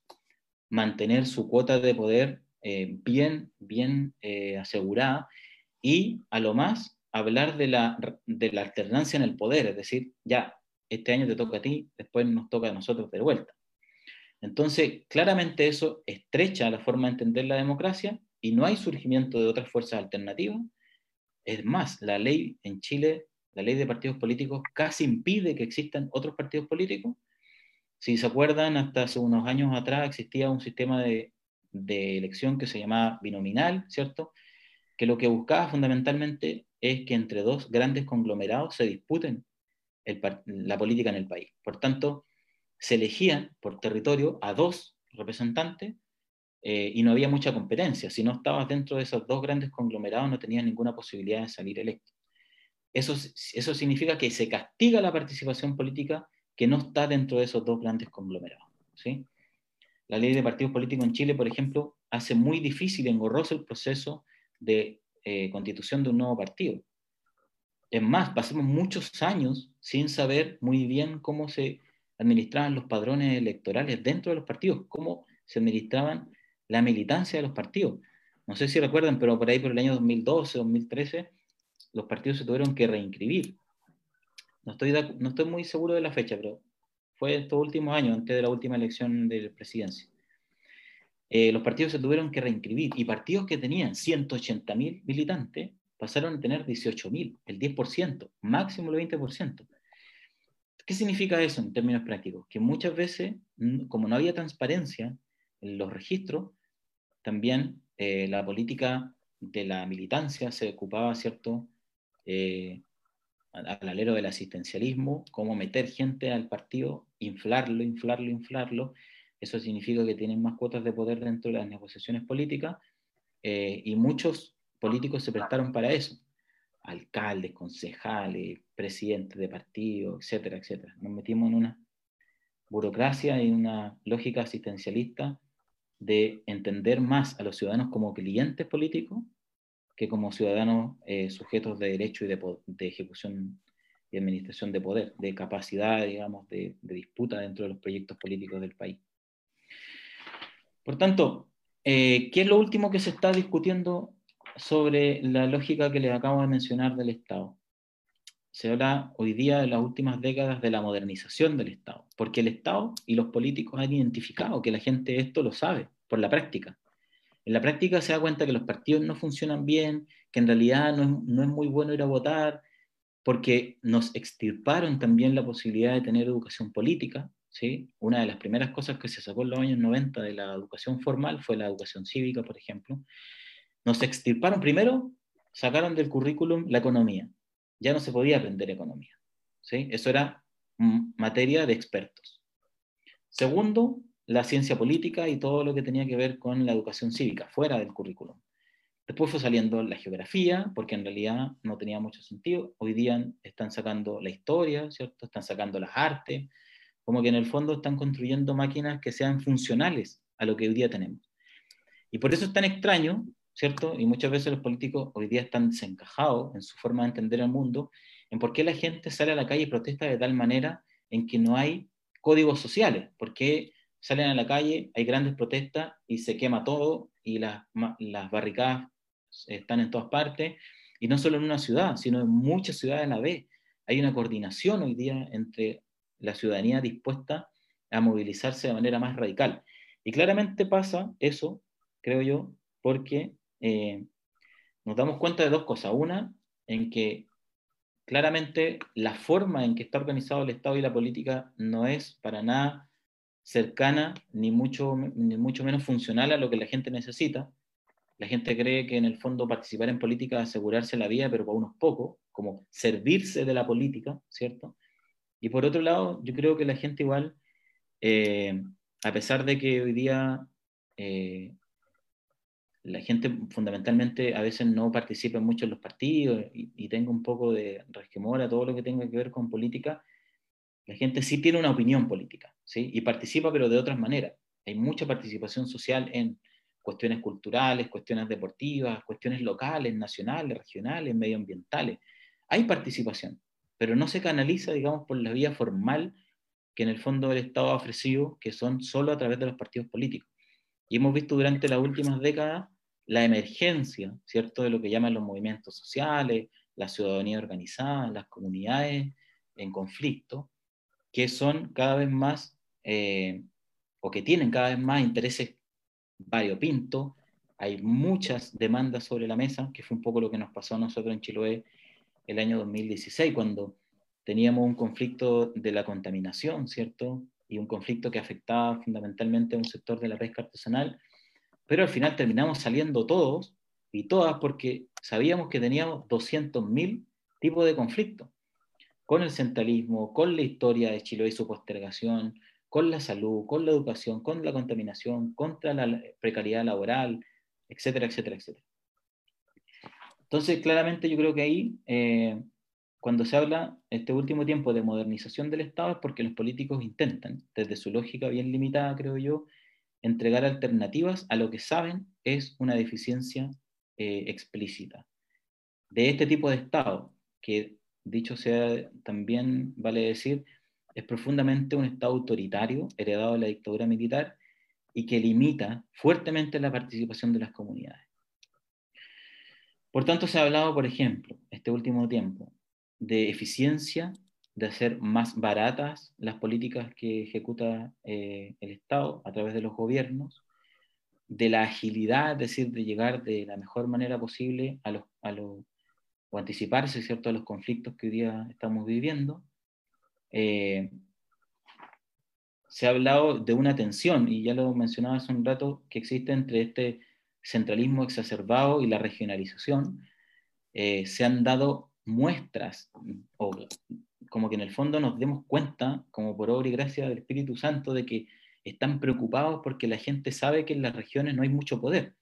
mantener su cuota de poder eh, bien, bien eh, asegurada y a lo más hablar de la, de la alternancia en el poder, es decir, ya, este año te toca a ti, después nos toca a nosotros de vuelta. Entonces, claramente eso estrecha la forma de entender la democracia y no hay surgimiento de otras fuerzas alternativas. Es más, la ley en Chile, la ley de partidos políticos, casi impide que existan otros partidos políticos. Si se acuerdan, hasta hace unos años atrás existía un sistema de de elección que se llamaba binominal, ¿cierto? Que lo que buscaba fundamentalmente es que entre dos grandes conglomerados se disputen la política en el país. Por tanto, se elegían por territorio a dos representantes eh, y no había mucha competencia. Si no estabas dentro de esos dos grandes conglomerados, no tenías ninguna posibilidad de salir electo. Eso, eso significa que se castiga la participación política que no está dentro de esos dos grandes conglomerados. ¿sí? La ley de partidos políticos en Chile, por ejemplo, hace muy difícil, engorroso el proceso de eh, constitución de un nuevo partido. Es más, pasamos muchos años sin saber muy bien cómo se administraban los padrones electorales dentro de los partidos, cómo se administraban la militancia de los partidos. No sé si recuerdan, pero por ahí por el año 2012, 2013, los partidos se tuvieron que reinscribir. No estoy, no estoy muy seguro de la fecha, pero fue estos últimos años, antes de la última elección de presidencia. Eh, los partidos se tuvieron que reinscribir y partidos que tenían 180.000 militantes pasaron a tener 18.000, el 10%, máximo el 20%. ¿Qué significa eso en términos prácticos? Que muchas veces, como no había transparencia en los registros, también eh, la política de la militancia se ocupaba, ¿cierto?, eh, al alero del asistencialismo, cómo meter gente al partido, inflarlo, inflarlo, inflarlo. Eso significa que tienen más cuotas de poder dentro de las negociaciones políticas eh, y muchos políticos se prestaron para eso. Alcaldes, concejales, presidentes de partidos, etcétera, etcétera. Nos metimos en una burocracia y una lógica asistencialista de entender más a los ciudadanos como clientes políticos que como ciudadanos eh, sujetos de derecho y de, de, ejecución y administración de poder, de capacidad, digamos, de, de, disputa dentro de los proyectos políticos del país. Por tanto, eh, ¿qué es lo último que se está discutiendo sobre la lógica que les acabo de mencionar del Estado? Se habla hoy día de las últimas décadas de la modernización del Estado, porque el Estado y los políticos han identificado que la gente esto lo sabe por la práctica en la práctica se da cuenta que los partidos no funcionan bien, que en realidad no es, muy bueno ir a votar, porque nos extirparon también la posibilidad de tener educación política. ¿sí? Una de las primeras cosas que se sacó en los años 90 de la educación formal fue la educación cívica, por ejemplo. Nos extirparon primero, sacaron del currículum la economía. Ya no se podía aprender economía. ¿sí? Eso era materia de expertos. Segundo, la ciencia política y todo lo que tenía que ver con la educación cívica, fuera del currículum. Después fue saliendo la geografía, porque en realidad no tenía mucho sentido. Hoy día están sacando la historia, ¿cierto? Están sacando las artes, como que en el fondo están construyendo máquinas que sean funcionales a lo que hoy día tenemos. Y por eso es tan extraño, ¿cierto? Y muchas veces los políticos hoy día están desencajados en su forma de entender el mundo, en por qué la gente sale a la calle y protesta de tal manera en que no hay códigos sociales, porque salen a la calle, hay grandes protestas y se quema todo y las, las barricadas están en todas partes, y no solo en una ciudad, sino en muchas ciudades a la vez. Hay una coordinación hoy día entre la ciudadanía dispuesta a movilizarse de manera más radical. Y claramente pasa eso, creo yo, porque eh, nos damos cuenta de dos cosas. Una, en que claramente la forma en que está organizado el Estado y la política no es para nada cercana ni mucho, ni mucho menos funcional a lo que la gente necesita. La gente cree que en el fondo participar en política es asegurarse la vida, pero para unos pocos, como servirse de la política, ¿cierto? Y por otro lado, yo creo que la gente igual, eh, a pesar de que hoy día eh, la gente fundamentalmente a veces no participa mucho en los partidos y, y tenga un poco de resquemor a todo lo que tenga que ver con política, la gente sí tiene una opinión política, ¿sí? Y participa, pero de otras maneras. Hay mucha participación social en cuestiones culturales, cuestiones deportivas, cuestiones locales, nacionales, regionales, medioambientales. Hay participación, pero no se canaliza, digamos, por la vía formal que en el fondo el Estado ha ofrecido, que son solo a través de los partidos políticos. Y hemos visto durante las últimas décadas la emergencia, ¿cierto?, de lo que llaman los movimientos sociales, la ciudadanía organizada, las comunidades en conflicto, que son cada vez más, eh, o que tienen cada vez más intereses variopintos. Hay muchas demandas sobre la mesa, que fue un poco lo que nos pasó a nosotros en Chiloé el año 2016, cuando teníamos un conflicto de la contaminación, ¿cierto? Y un conflicto que afectaba fundamentalmente a un sector de la pesca artesanal, pero al final terminamos saliendo todos y todas porque sabíamos que teníamos 200.000 tipos de conflictos, con el centralismo, con la historia de Chiloé y su postergación, con la salud, con la educación, con la contaminación, contra la precariedad laboral, etcétera, etcétera, etcétera. Entonces, claramente yo creo que ahí, eh, cuando se habla este último tiempo de modernización del Estado, es porque los políticos intentan, desde su lógica bien limitada, creo yo, entregar alternativas a lo que saben es una deficiencia eh, explícita. De este tipo de Estado, que dicho sea también, vale decir, es profundamente un Estado autoritario, heredado de la dictadura militar, y que limita fuertemente la participación de las comunidades. Por tanto, se ha hablado, por ejemplo, este último tiempo, de eficiencia, de hacer más baratas las políticas que ejecuta eh, el Estado a través de los gobiernos, de la agilidad, es decir, de llegar de la mejor manera posible a los, a los o anticiparse ¿cierto? a los conflictos que hoy día estamos viviendo. Eh, se ha hablado de una tensión, y ya lo mencionaba hace un rato, que existe entre este centralismo exacerbado y la regionalización, eh, se han dado muestras, o como que en el fondo nos demos cuenta, como por obra y gracia del Espíritu Santo, de que están preocupados porque la gente sabe que en las regiones no hay mucho poder.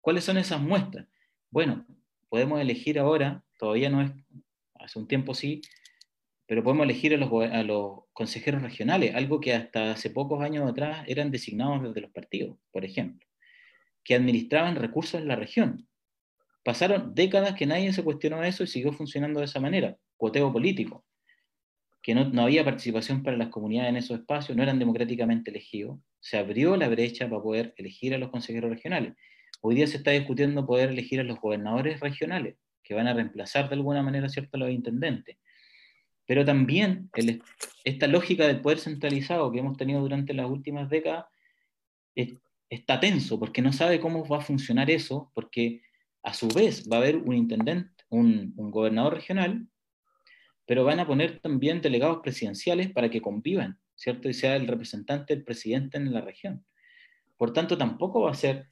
¿Cuáles son esas muestras? Bueno, podemos elegir ahora, todavía no es, hace un tiempo sí, pero podemos elegir a los, consejeros regionales, algo que hasta hace pocos años atrás eran designados desde los partidos, por ejemplo que administraban recursos en la región. Pasaron décadas que nadie se cuestionó eso y siguió funcionando de esa manera, cuoteo político, que no, no había participación para las comunidades en esos espacios, no eran democráticamente elegidos, se abrió la brecha para poder elegir a los consejeros regionales. Hoy día se está discutiendo poder elegir a los gobernadores regionales, que van a reemplazar de alguna manera ¿cierto? a los intendentes. Pero también esta lógica del poder centralizado que hemos tenido durante las últimas décadas está tenso porque no sabe cómo va a funcionar eso, porque a su vez va a haber un intendente, un, gobernador regional, pero van a poner también delegados presidenciales para que convivan, ¿cierto? Y sea el representante del presidente en la región. Por tanto, tampoco va a ser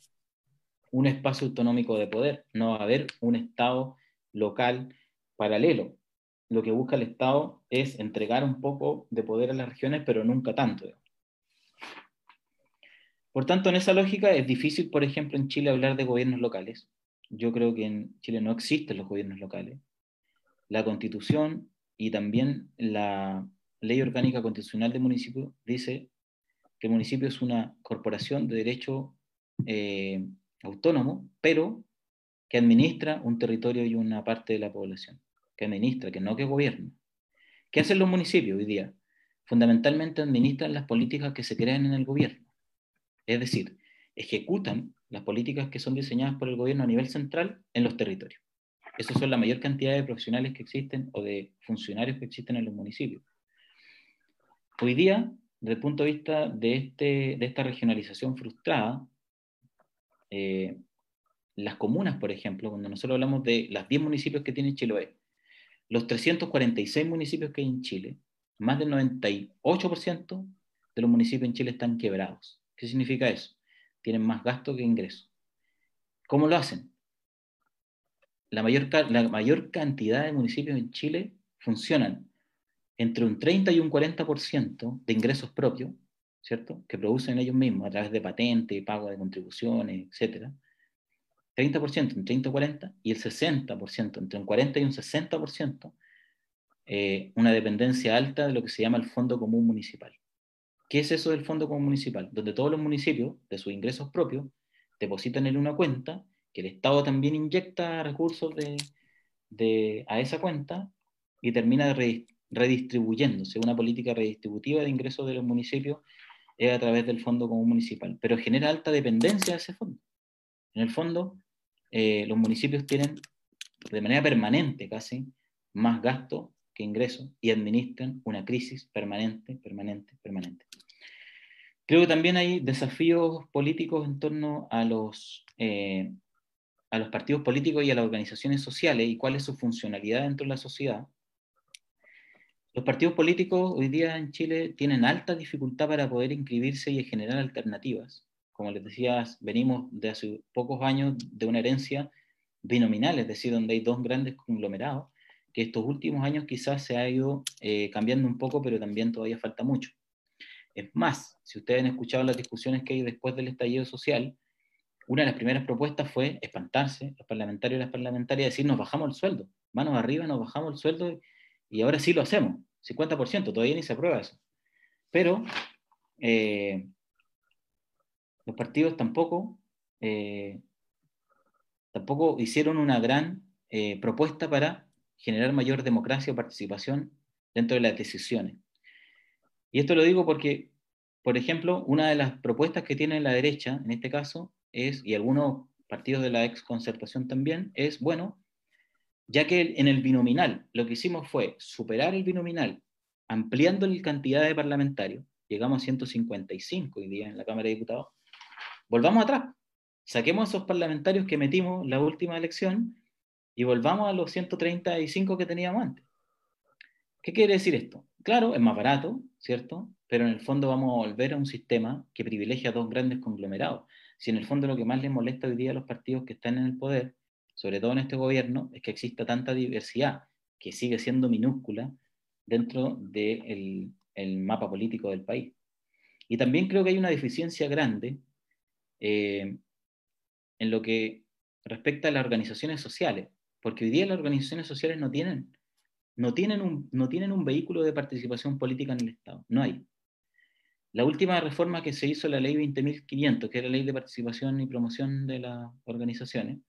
un espacio autonómico de poder, no va a haber un Estado local paralelo. Lo que busca el Estado es entregar un poco de poder a las regiones, pero nunca tanto. Por tanto, en esa lógica es difícil, por ejemplo, en Chile hablar de gobiernos locales. Yo creo que en Chile no existen los gobiernos locales. La constitución y también la ley orgánica constitucional del municipio dice que el municipio es una corporación de derecho eh, autónomo, pero que administra un territorio y una parte de la población. Que administra, que no que gobierna. ¿Qué hacen los municipios hoy día? Fundamentalmente administran las políticas que se crean en el gobierno. Es decir, ejecutan las políticas que son diseñadas por el gobierno a nivel central en los territorios. Esas son la mayor cantidad de profesionales que existen o de funcionarios que existen en los municipios. hoy día, desde el punto de vista de, este, esta regionalización frustrada, eh, las comunas, por ejemplo, cuando nosotros hablamos de las 10 municipios que tiene Chiloé, los 346 municipios que hay en Chile, más del 98% de los municipios en Chile están quebrados. ¿Qué significa eso? Tienen más gasto que ingresos. ¿Cómo lo hacen? La mayor, la mayor cantidad de municipios en Chile funcionan entre un 30 y un 40% de ingresos propios, ¿cierto? Que producen ellos mismos a través de patentes, pago de contribuciones, etc. 30%, un 30 o 40, y el 60%, entre un 40 y un 60%, eh, una dependencia alta de lo que se llama el Fondo Común Municipal. ¿Qué es eso del Fondo Común Municipal? Donde todos los municipios, de sus ingresos propios, depositan en una cuenta, que el Estado también inyecta recursos de, a esa cuenta y termina redistribuyéndose. Una política redistributiva de ingresos de los municipios es a través del Fondo Común Municipal, pero genera alta dependencia de ese fondo. En el fondo, eh, los municipios tienen de manera permanente casi más gasto que ingresos y administran una crisis permanente, permanente, permanente. Creo que también hay desafíos políticos en torno a los, eh, a los partidos políticos y a las organizaciones sociales y cuál es su funcionalidad dentro de la sociedad. Los partidos políticos hoy día en Chile tienen alta dificultad para poder inscribirse y generar alternativas. Como les decía, venimos de hace pocos años de una herencia binominal, es decir, donde hay dos grandes conglomerados, que estos últimos años quizás se ha ido eh, cambiando un poco, pero también todavía falta mucho. Es más, si ustedes han escuchado las discusiones que hay después del estallido social, una de las primeras propuestas fue espantarse, los parlamentarios y las parlamentarias, decir nos bajamos el sueldo, manos arriba, nos bajamos el sueldo y ahora sí lo hacemos, 50%, todavía ni se aprueba eso. Pero eh, los partidos tampoco, eh, tampoco hicieron una gran eh, propuesta para generar mayor democracia o participación dentro de las decisiones. Y esto lo digo porque, por ejemplo, una de las propuestas que tiene la derecha, en este caso, es, y algunos partidos de la ex concertación también, es, bueno, ya que en el binominal lo que hicimos fue superar el binominal ampliando la cantidad de parlamentarios, llegamos a 155 hoy día en la Cámara de Diputados, volvamos atrás, saquemos esos parlamentarios que metimos la última elección y volvamos a los 135 que teníamos antes. ¿Qué quiere decir esto? Claro, es más barato, ¿cierto? Pero en el fondo vamos a volver a un sistema que privilegia a dos grandes conglomerados. Si en el fondo lo que más les molesta hoy día a los partidos que están en el poder, sobre todo en este gobierno, es que exista tanta diversidad, que sigue siendo minúscula dentro del mapa político del país. Y también creo que hay una deficiencia grande eh, en lo que respecta a las organizaciones sociales, porque hoy día las organizaciones sociales no tienen no tienen, un, no tienen un vehículo de participación política en el Estado, no hay. La última reforma que se hizo, la ley 20.500, que es la ley de participación y promoción de las organizaciones,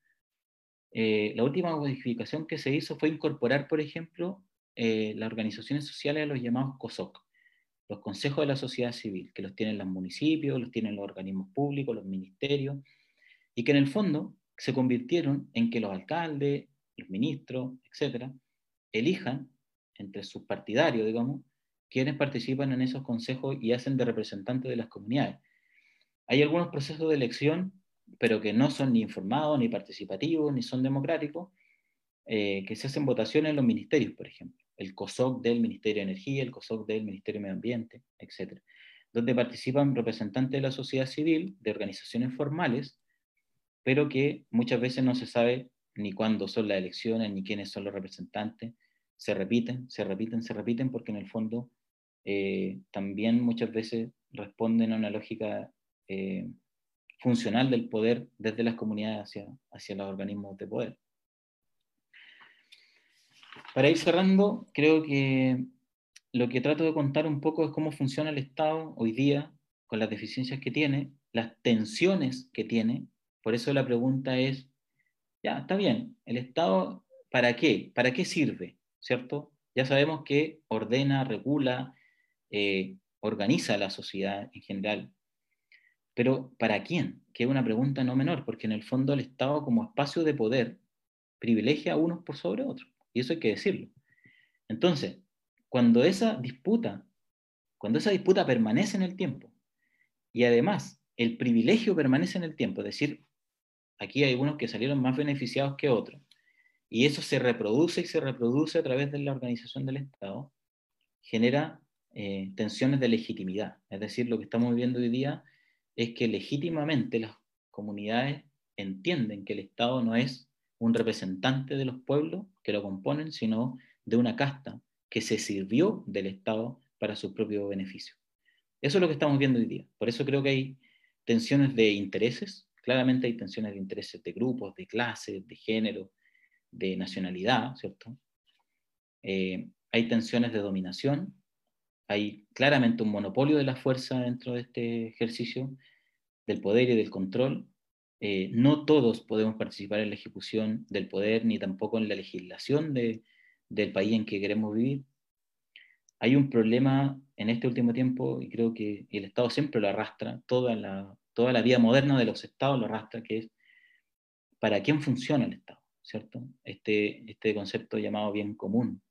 eh, la última modificación que se hizo fue incorporar, por ejemplo, eh, las organizaciones sociales a los llamados COSOC, los consejos de la sociedad civil, que los tienen los municipios, los tienen los organismos públicos, los ministerios, y que en el fondo se convirtieron en que los alcaldes, los ministros, etcétera, elijan entre sus partidarios, digamos, quienes participan en esos consejos y hacen de representantes de las comunidades. Hay algunos procesos de elección, pero que no son ni informados, ni participativos, ni son democráticos, eh, que se hacen votaciones en los ministerios, por ejemplo. El COSOC del Ministerio de Energía, el COSOC del Ministerio de Medio Ambiente, etc. Donde participan representantes de la sociedad civil, de organizaciones formales, pero que muchas veces no se sabe ni cuándo son las elecciones, ni quiénes son los representantes, se repiten, se repiten, se repiten, porque en el fondo eh, también muchas veces responden a una lógica eh, funcional del poder desde las comunidades hacia, hacia los organismos de poder. Para ir cerrando, creo que lo que trato de contar un poco es cómo funciona el Estado hoy día, con las deficiencias que tiene, las tensiones que tiene. Por eso la pregunta es, ya, está bien, el Estado, ¿para qué? ¿Para qué sirve? ¿cierto? Ya sabemos que ordena, regula, eh, organiza la sociedad en general. Pero ¿para quién? Que es una pregunta no menor, porque en el fondo el Estado como espacio de poder privilegia a unos por sobre otros. Y eso hay que decirlo. Entonces, cuando esa disputa, cuando esa disputa permanece en el tiempo y además el privilegio permanece en el tiempo, es decir, aquí hay algunos que salieron más beneficiados que otros, y eso se reproduce y se reproduce a través de la organización del Estado, genera eh, tensiones de legitimidad. Es decir, lo que estamos viviendo hoy día es que legítimamente las comunidades entienden que el Estado no es un representante de los pueblos que lo componen, sino de una casta que se sirvió del Estado para su propio beneficio. Eso es lo que estamos viendo hoy día. Por eso creo que hay tensiones de intereses, claramente hay tensiones de intereses de grupos, de clases, de género, de nacionalidad, ¿cierto? Eh, hay tensiones de dominación, hay claramente un monopolio de la fuerza dentro de este ejercicio del poder y del control. Eh, no todos podemos participar en la ejecución del poder ni tampoco en la legislación de, del país en que queremos vivir. Hay un problema en este último tiempo, y creo que el Estado siempre lo arrastra, toda la, toda la vida moderna de los Estados lo arrastra, que es para quién funciona el Estado, ¿cierto? Este, este concepto llamado bien común,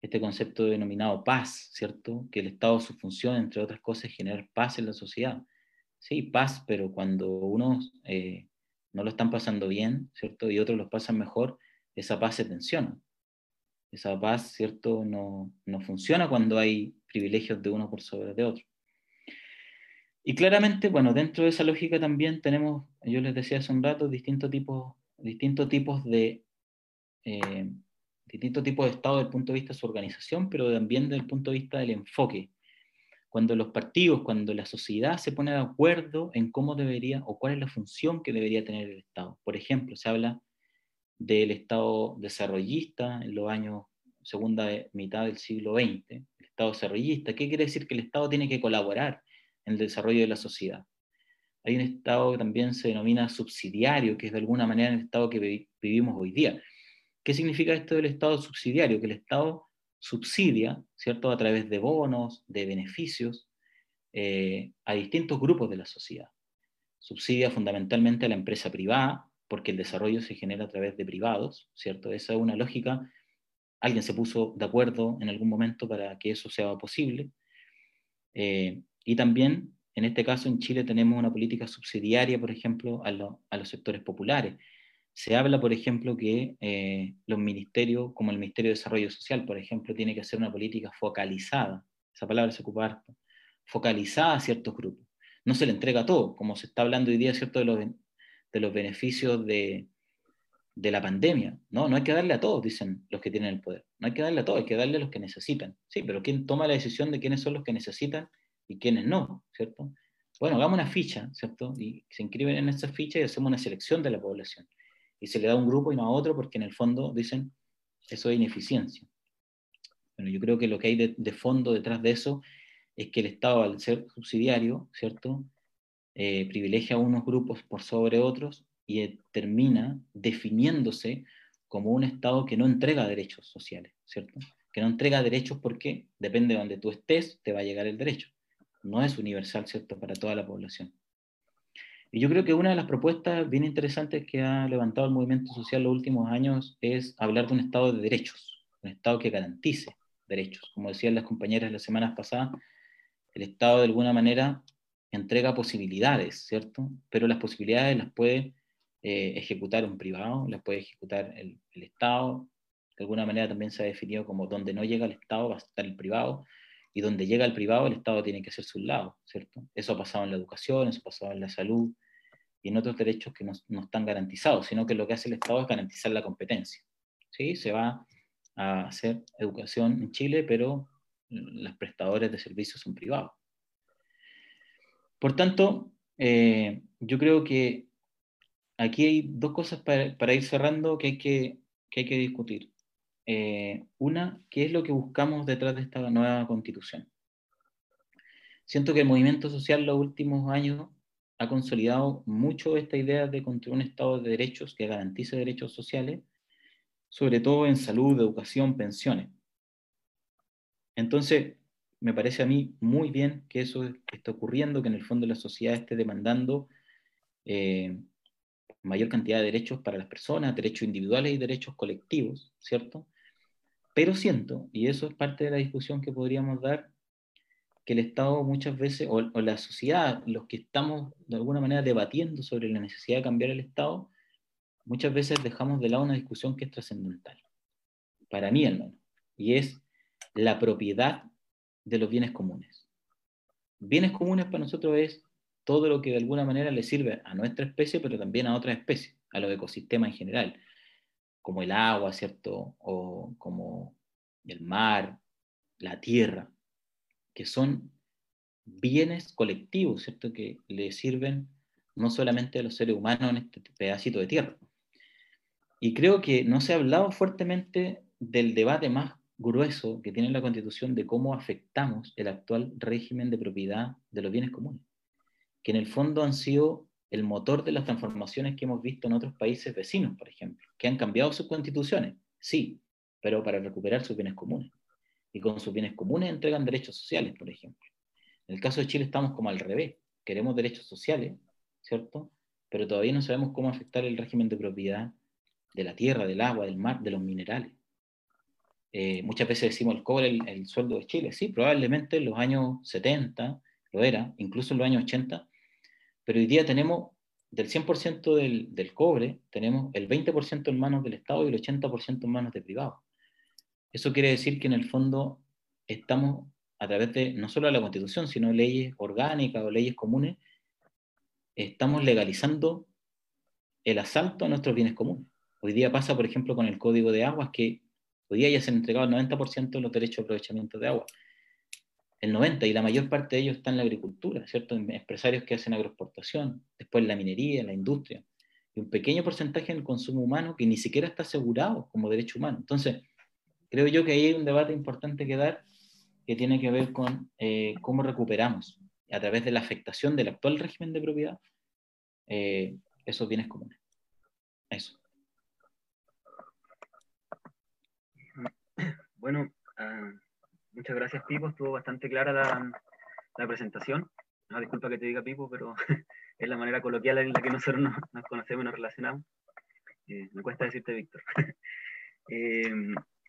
este concepto denominado paz, ¿cierto? Que el Estado, su función, entre otras cosas, es generar paz en la sociedad. Sí, paz, pero cuando unos eh, no lo están pasando bien, ¿cierto? Y otros lo pasan mejor, esa paz se tensiona. Esa paz, ¿cierto? No, no funciona cuando hay privilegios de uno por sobre de otro. Y claramente, bueno, dentro de esa lógica también tenemos, yo les decía hace un rato, distintos tipos, distintos tipos de... Eh, distintos tipos de Estado desde el punto de vista de su organización, pero también desde el punto de vista del enfoque. Cuando los partidos, cuando la sociedad se pone de acuerdo en cómo debería o cuál es la función que debería tener el Estado. Por ejemplo, se habla del Estado desarrollista en los años segunda mitad del siglo XX, el Estado desarrollista. ¿Qué quiere decir? Que el Estado tiene que colaborar en el desarrollo de la sociedad. Hay un Estado que también se denomina subsidiario, que es de alguna manera el Estado que vivimos hoy día. ¿Qué significa esto del Estado subsidiario? Que el Estado subsidia, ¿cierto?, a través de bonos, de beneficios, eh, a distintos grupos de la sociedad. Subsidia fundamentalmente a la empresa privada, porque el desarrollo se genera a través de privados, ¿cierto? Esa es una lógica. Alguien se puso de acuerdo en algún momento para que eso sea posible. Eh, y también, en este caso, en Chile tenemos una política subsidiaria, por ejemplo, a, a los sectores populares. Se habla, por ejemplo, que eh, los ministerios, como el Ministerio de Desarrollo Social, por ejemplo, tiene que hacer una política focalizada, esa palabra se ocupa harto, focalizada a ciertos grupos. No se le entrega todo, como se está hablando hoy día, ¿cierto?, de los, de los beneficios de, de la pandemia. No, no hay que darle a todos, dicen los que tienen el poder. No hay que darle a todos, hay que darle a los que necesitan. Sí, pero ¿quién toma la decisión de quiénes son los que necesitan y quiénes no, ¿cierto? Bueno, hagamos una ficha, ¿cierto? Y se inscriben en esa ficha y hacemos una selección de la población y se le da a un grupo y no a otro porque en el fondo dicen eso es ineficiencia. Bueno, yo creo que lo que hay de, fondo detrás de eso es que el Estado, al ser subsidiario, ¿cierto?, eh, privilegia a unos grupos por sobre otros y termina definiéndose como un Estado que no entrega derechos sociales, ¿cierto? Que no entrega derechos porque depende de donde tú estés, te va a llegar el derecho. No es universal, ¿cierto?, para toda la población. Y yo creo que una de las propuestas bien interesantes que ha levantado el movimiento social los últimos años es hablar de un Estado de derechos, un Estado que garantice derechos. Como decían las compañeras las semanas pasadas, el Estado de alguna manera entrega posibilidades, ¿cierto? Pero las posibilidades las puede eh, ejecutar un privado, las puede ejecutar el, el, Estado. De alguna manera también se ha definido como donde no llega el Estado va a estar el privado, y donde llega el privado, el Estado tiene que ser su lado, ¿cierto? Eso ha pasado en la educación, eso ha pasado en la salud y en otros derechos que no, no están garantizados, sino que lo que hace el Estado es garantizar la competencia. ¿sí? Se va a hacer educación en Chile, pero los prestadores de servicios son privados. Por tanto, eh, yo creo que aquí hay dos cosas para, para ir cerrando que hay que, que hay que discutir. Eh, una, ¿qué es lo que buscamos detrás de esta nueva constitución? Siento que el movimiento social los últimos años ha consolidado mucho esta idea de construir un Estado de derechos que garantice derechos sociales, sobre todo en salud, educación, pensiones. Entonces, me parece a mí muy bien que eso esté ocurriendo, que en el fondo la sociedad esté demandando eh, mayor cantidad de derechos para las personas, derechos individuales y derechos colectivos, ¿cierto? Pero siento, y eso es parte de la discusión que podríamos dar, que el Estado muchas veces, o, la sociedad, los que estamos de alguna manera debatiendo sobre la necesidad de cambiar el Estado, muchas veces dejamos de lado una discusión que es trascendental, para mí al menos, y es la propiedad de los bienes comunes. Bienes comunes para nosotros es todo lo que de alguna manera le sirve a nuestra especie, pero también a otras especies, a los ecosistemas en general, como el agua, ¿cierto? O como el mar, la tierra, que son bienes colectivos, ¿cierto? Que le sirven no solamente a los seres humanos en este pedacito de tierra. Y creo que no se ha hablado fuertemente del debate más grueso que tiene la Constitución de cómo afectamos el actual régimen de propiedad de los bienes comunes, que en el fondo han sido el motor de las transformaciones que hemos visto en otros países vecinos, por ejemplo, que han cambiado sus constituciones, sí, pero para recuperar sus bienes comunes. Y con sus bienes comunes entregan derechos sociales, por ejemplo. En el caso de Chile estamos como al revés, queremos derechos sociales, ¿cierto? Pero todavía no sabemos cómo afectar el régimen de propiedad de la tierra, del agua, del mar, de los minerales. Eh, muchas veces decimos el cobre, el, el, sueldo de Chile. Sí, probablemente en los años 70 lo era, incluso en los años 80, pero hoy día tenemos del 100% del, cobre, tenemos el 20% en manos del Estado y el 80% en manos de privados. Eso quiere decir que en el fondo estamos a través de no solo la Constitución, sino leyes orgánicas o leyes comunes, estamos legalizando el asalto a nuestros bienes comunes. Hoy día pasa, por ejemplo, con el Código de Aguas, que Hoy día ya se han entregado el 90% de los derechos de aprovechamiento de agua. El 90% y la mayor parte de ellos está en la agricultura, ¿cierto? Empresarios que hacen agroexportación, después la minería, la industria, y un pequeño porcentaje en el consumo humano que ni siquiera está asegurado como derecho humano. Entonces, creo yo que ahí hay un debate importante que dar que tiene que ver con eh, cómo recuperamos a través de la afectación del actual régimen de propiedad eh, esos bienes comunes. Eso. Bueno, uh, muchas gracias Pipo, estuvo bastante clara la, presentación. No, disculpa que te diga Pipo, pero es la manera coloquial en la que nosotros nos, nos conocemos y nos relacionamos. Eh, me cuesta decirte Víctor. eh,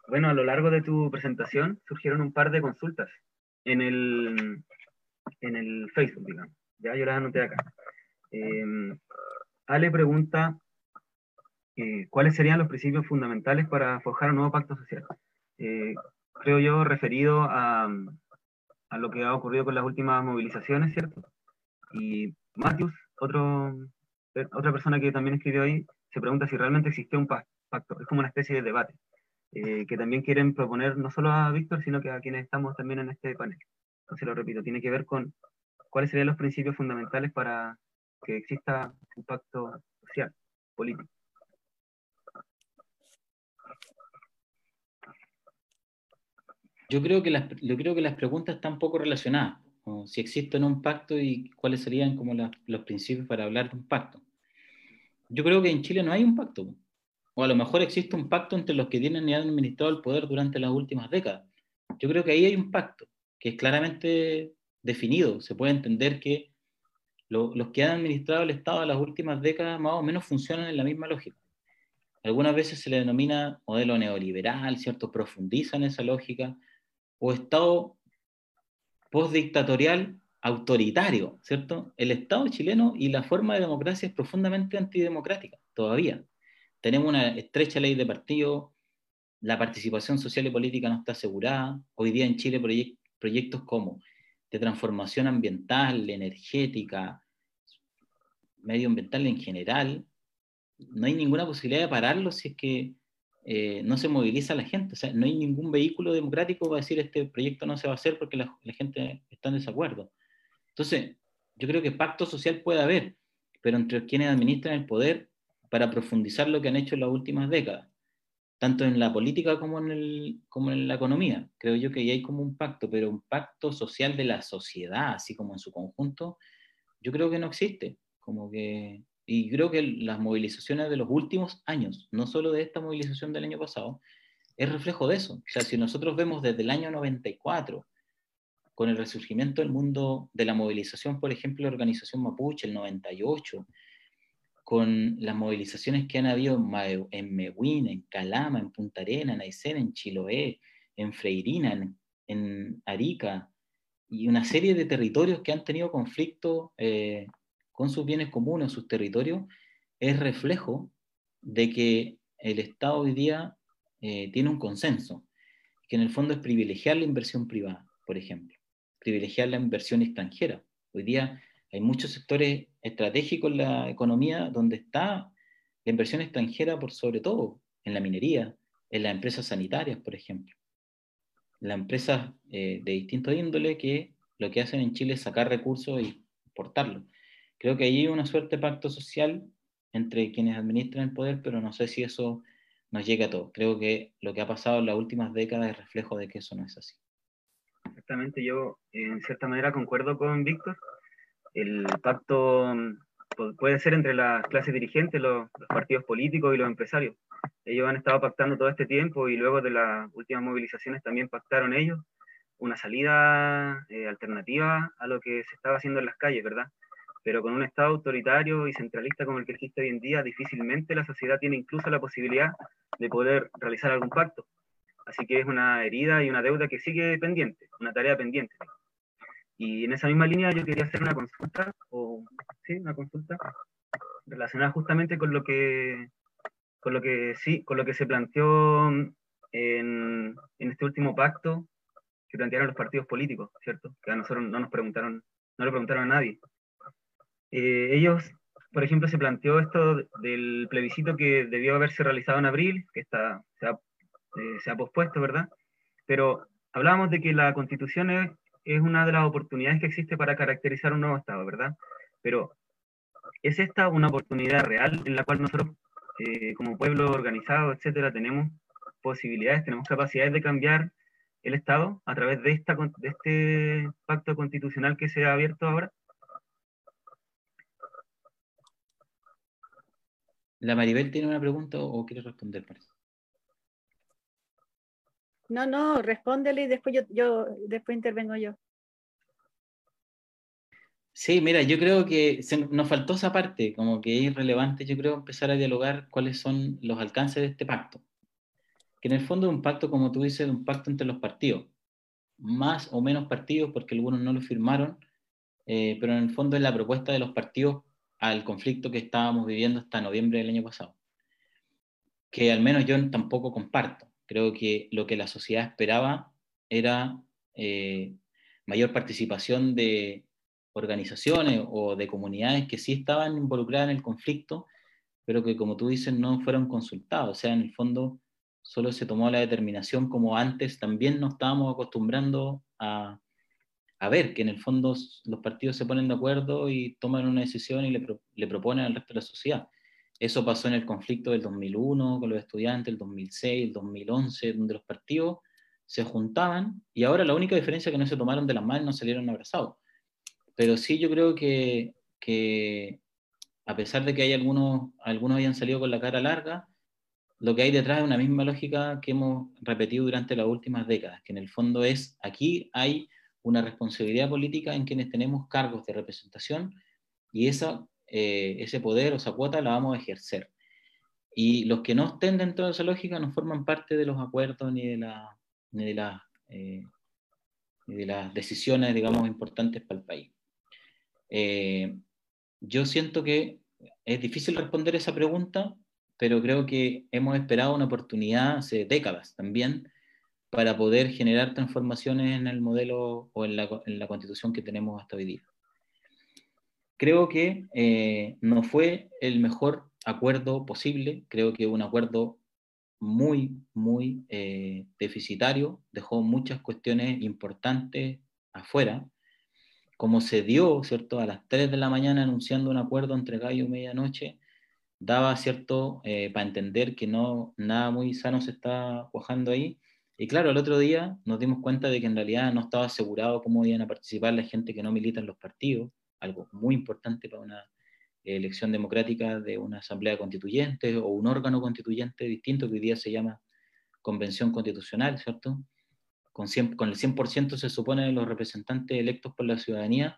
bueno, a lo largo de tu presentación surgieron un par de consultas en el, en el Facebook, digamos. Ya yo las anoté acá. Eh, Ale pregunta eh, cuáles serían los principios fundamentales para forjar un nuevo pacto social. Eh, creo yo, referido a, lo que ha ocurrido con las últimas movilizaciones, ¿cierto? Y Matthews, otro, otra persona que también escribió ahí, se pregunta si realmente existe un pacto. Es como una especie de debate, eh, que también quieren proponer no solo a Víctor, sino que a quienes estamos también en este panel. Entonces lo repito, tiene que ver con cuáles serían los principios fundamentales para que exista un pacto social, político. Yo creo que las, yo creo que las preguntas están poco relacionadas. si existe un pacto y cuáles serían como los principios para hablar de un pacto. Yo creo que en Chile no hay un pacto. O a lo mejor existe un pacto entre los que tienen y han administrado el poder durante las últimas décadas. Yo creo que ahí hay un pacto que es claramente definido. Se puede entender que los que han administrado el Estado en las últimas décadas más o menos funcionan en la misma lógica. Algunas veces se le denomina modelo neoliberal, ¿cierto? Profundizan esa lógica o Estado postdictatorial autoritario, ¿cierto? El Estado chileno y la forma de democracia es profundamente antidemocrática, todavía. Tenemos una estrecha ley de partido, la participación social y política no está asegurada. Hoy día en Chile proyectos como de transformación ambiental, energética, medioambiental en general, no hay ninguna posibilidad de pararlo si es que eh, no se moviliza la gente. O sea, no hay ningún vehículo democrático para decir este proyecto no se va a hacer porque la, gente está en desacuerdo. Entonces, yo creo que pacto social puede haber, pero entre quienes administran el poder para profundizar lo que han hecho en las últimas décadas, tanto en la política como en, como en la economía. Creo yo que ahí hay como un pacto, pero un pacto social de la sociedad, así como en su conjunto, yo creo que no existe. Como que y creo que las movilizaciones de los últimos años, no solo de esta movilización del año pasado, es reflejo de eso. O sea, si nosotros vemos desde el año 94, con el resurgimiento del mundo de la movilización, por ejemplo, la organización Mapuche, el 98, con las movilizaciones que han habido en Mehuín, en Calama, en Punta Arena, en Aysén, en Chiloé, en Freirina, en, en Arica, y una serie de territorios que han tenido conflicto eh, con sus bienes comunes, sus territorios, es reflejo de que el Estado hoy día eh, tiene un consenso, que en el fondo es privilegiar la inversión privada, por ejemplo, privilegiar la inversión extranjera. Hoy día hay muchos sectores estratégicos en la economía donde está la inversión extranjera por sobre todo en la minería, en las empresas sanitarias, por ejemplo. Las empresas eh, de distinto índole que lo que hacen en Chile es sacar recursos y exportarlos. Creo que hay una suerte de pacto social entre quienes administran el poder, pero no sé si eso nos llega a todos. Creo que lo que ha pasado en las últimas décadas es reflejo de que eso no es así. Exactamente, yo en cierta manera concuerdo con Víctor. El pacto mm, puede ser entre las clases dirigentes, los, partidos políticos y los empresarios. Ellos han estado pactando todo este tiempo y luego de las últimas movilizaciones también pactaron ellos una salida eh, alternativa a lo que se estaba haciendo en las calles, ¿verdad? Pero con un Estado autoritario y centralista como el que existe hoy en día, difícilmente la sociedad tiene incluso la posibilidad de poder realizar algún pacto. Así que es una herida y una deuda que sigue pendiente, una tarea pendiente. Y en esa misma línea yo quería hacer una consulta, o sí, una consulta relacionada justamente con lo que, con lo que sí, con lo que se planteó en, en este último pacto que plantearon los partidos políticos, ¿cierto? Que a nosotros no nos preguntaron, no le preguntaron a nadie. Eh, ellos, por ejemplo, se planteó esto del plebiscito que debió haberse realizado en abril, que está, se, ha, eh, se ha pospuesto, ¿verdad? Pero hablábamos de que la constitución es, es, una de las oportunidades que existe para caracterizar un nuevo Estado, ¿verdad? Pero ¿es esta una oportunidad real en la cual nosotros, eh, como pueblo organizado, etcétera, tenemos posibilidades, tenemos capacidades de cambiar el Estado a través de, esta, de este pacto constitucional que se ha abierto ahora? ¿La Maribel tiene una pregunta o quiere responder? No, no, respóndele y después yo, yo después intervengo yo. Sí, mira, yo creo que nos faltó esa parte, como que es relevante, yo creo, empezar a dialogar cuáles son los alcances de este pacto que en el fondo es un pacto, como tú dices, un pacto entre los partidos, más o menos partidos, porque algunos no lo firmaron, eh, pero en el fondo es la propuesta de los partidos al conflicto que estábamos viviendo hasta noviembre del año pasado, que al menos yo tampoco comparto. Creo que lo que la sociedad esperaba era eh, mayor participación de organizaciones o de comunidades que sí estaban involucradas en el conflicto, pero que como tú dices no fueron consultados. O sea, en el fondo solo se tomó la determinación como antes también nos estábamos acostumbrando a, a ver, que en el fondo los partidos se ponen de acuerdo y toman una decisión y le, proponen al resto de la sociedad. Eso pasó en el conflicto del 2001 con los estudiantes, el 2006, el 2011, donde los partidos se juntaban y ahora la única diferencia es que no se tomaron de las manos no salieron abrazados. Pero sí yo creo que, que a pesar de que hay algunos, algunos hayan salido con la cara larga, lo que hay detrás es una misma lógica que hemos repetido durante las últimas décadas, que en el fondo es, aquí hay una responsabilidad política en quienes tenemos cargos de representación y esa, eh, ese poder o esa cuota la vamos a ejercer. Y los que no estén dentro de esa lógica no forman parte de los acuerdos ni de, la, ni de, la, eh, de las decisiones, digamos, importantes para el país. Eh, yo siento que es difícil responder esa pregunta pero creo que hemos esperado una oportunidad hace décadas también para poder generar transformaciones en el modelo o en la, en la constitución que tenemos hasta hoy día. Creo que eh, no fue el mejor acuerdo posible, creo que un acuerdo muy, muy eh, deficitario, dejó muchas cuestiones importantes afuera, como se dio, ¿cierto?, a las 3 de la mañana anunciando un acuerdo entre gallo y medianoche, daba cierto eh, para entender que no nada muy sano se está cuajando ahí. Y claro, el otro día nos dimos cuenta de que en realidad no estaba asegurado cómo iban a participar la gente que no milita en los partidos, algo muy importante para una elección democrática de una asamblea constituyente o un órgano constituyente distinto que hoy día se llama convención constitucional, ¿cierto? Con, con el 100% se supone los representantes electos por la ciudadanía,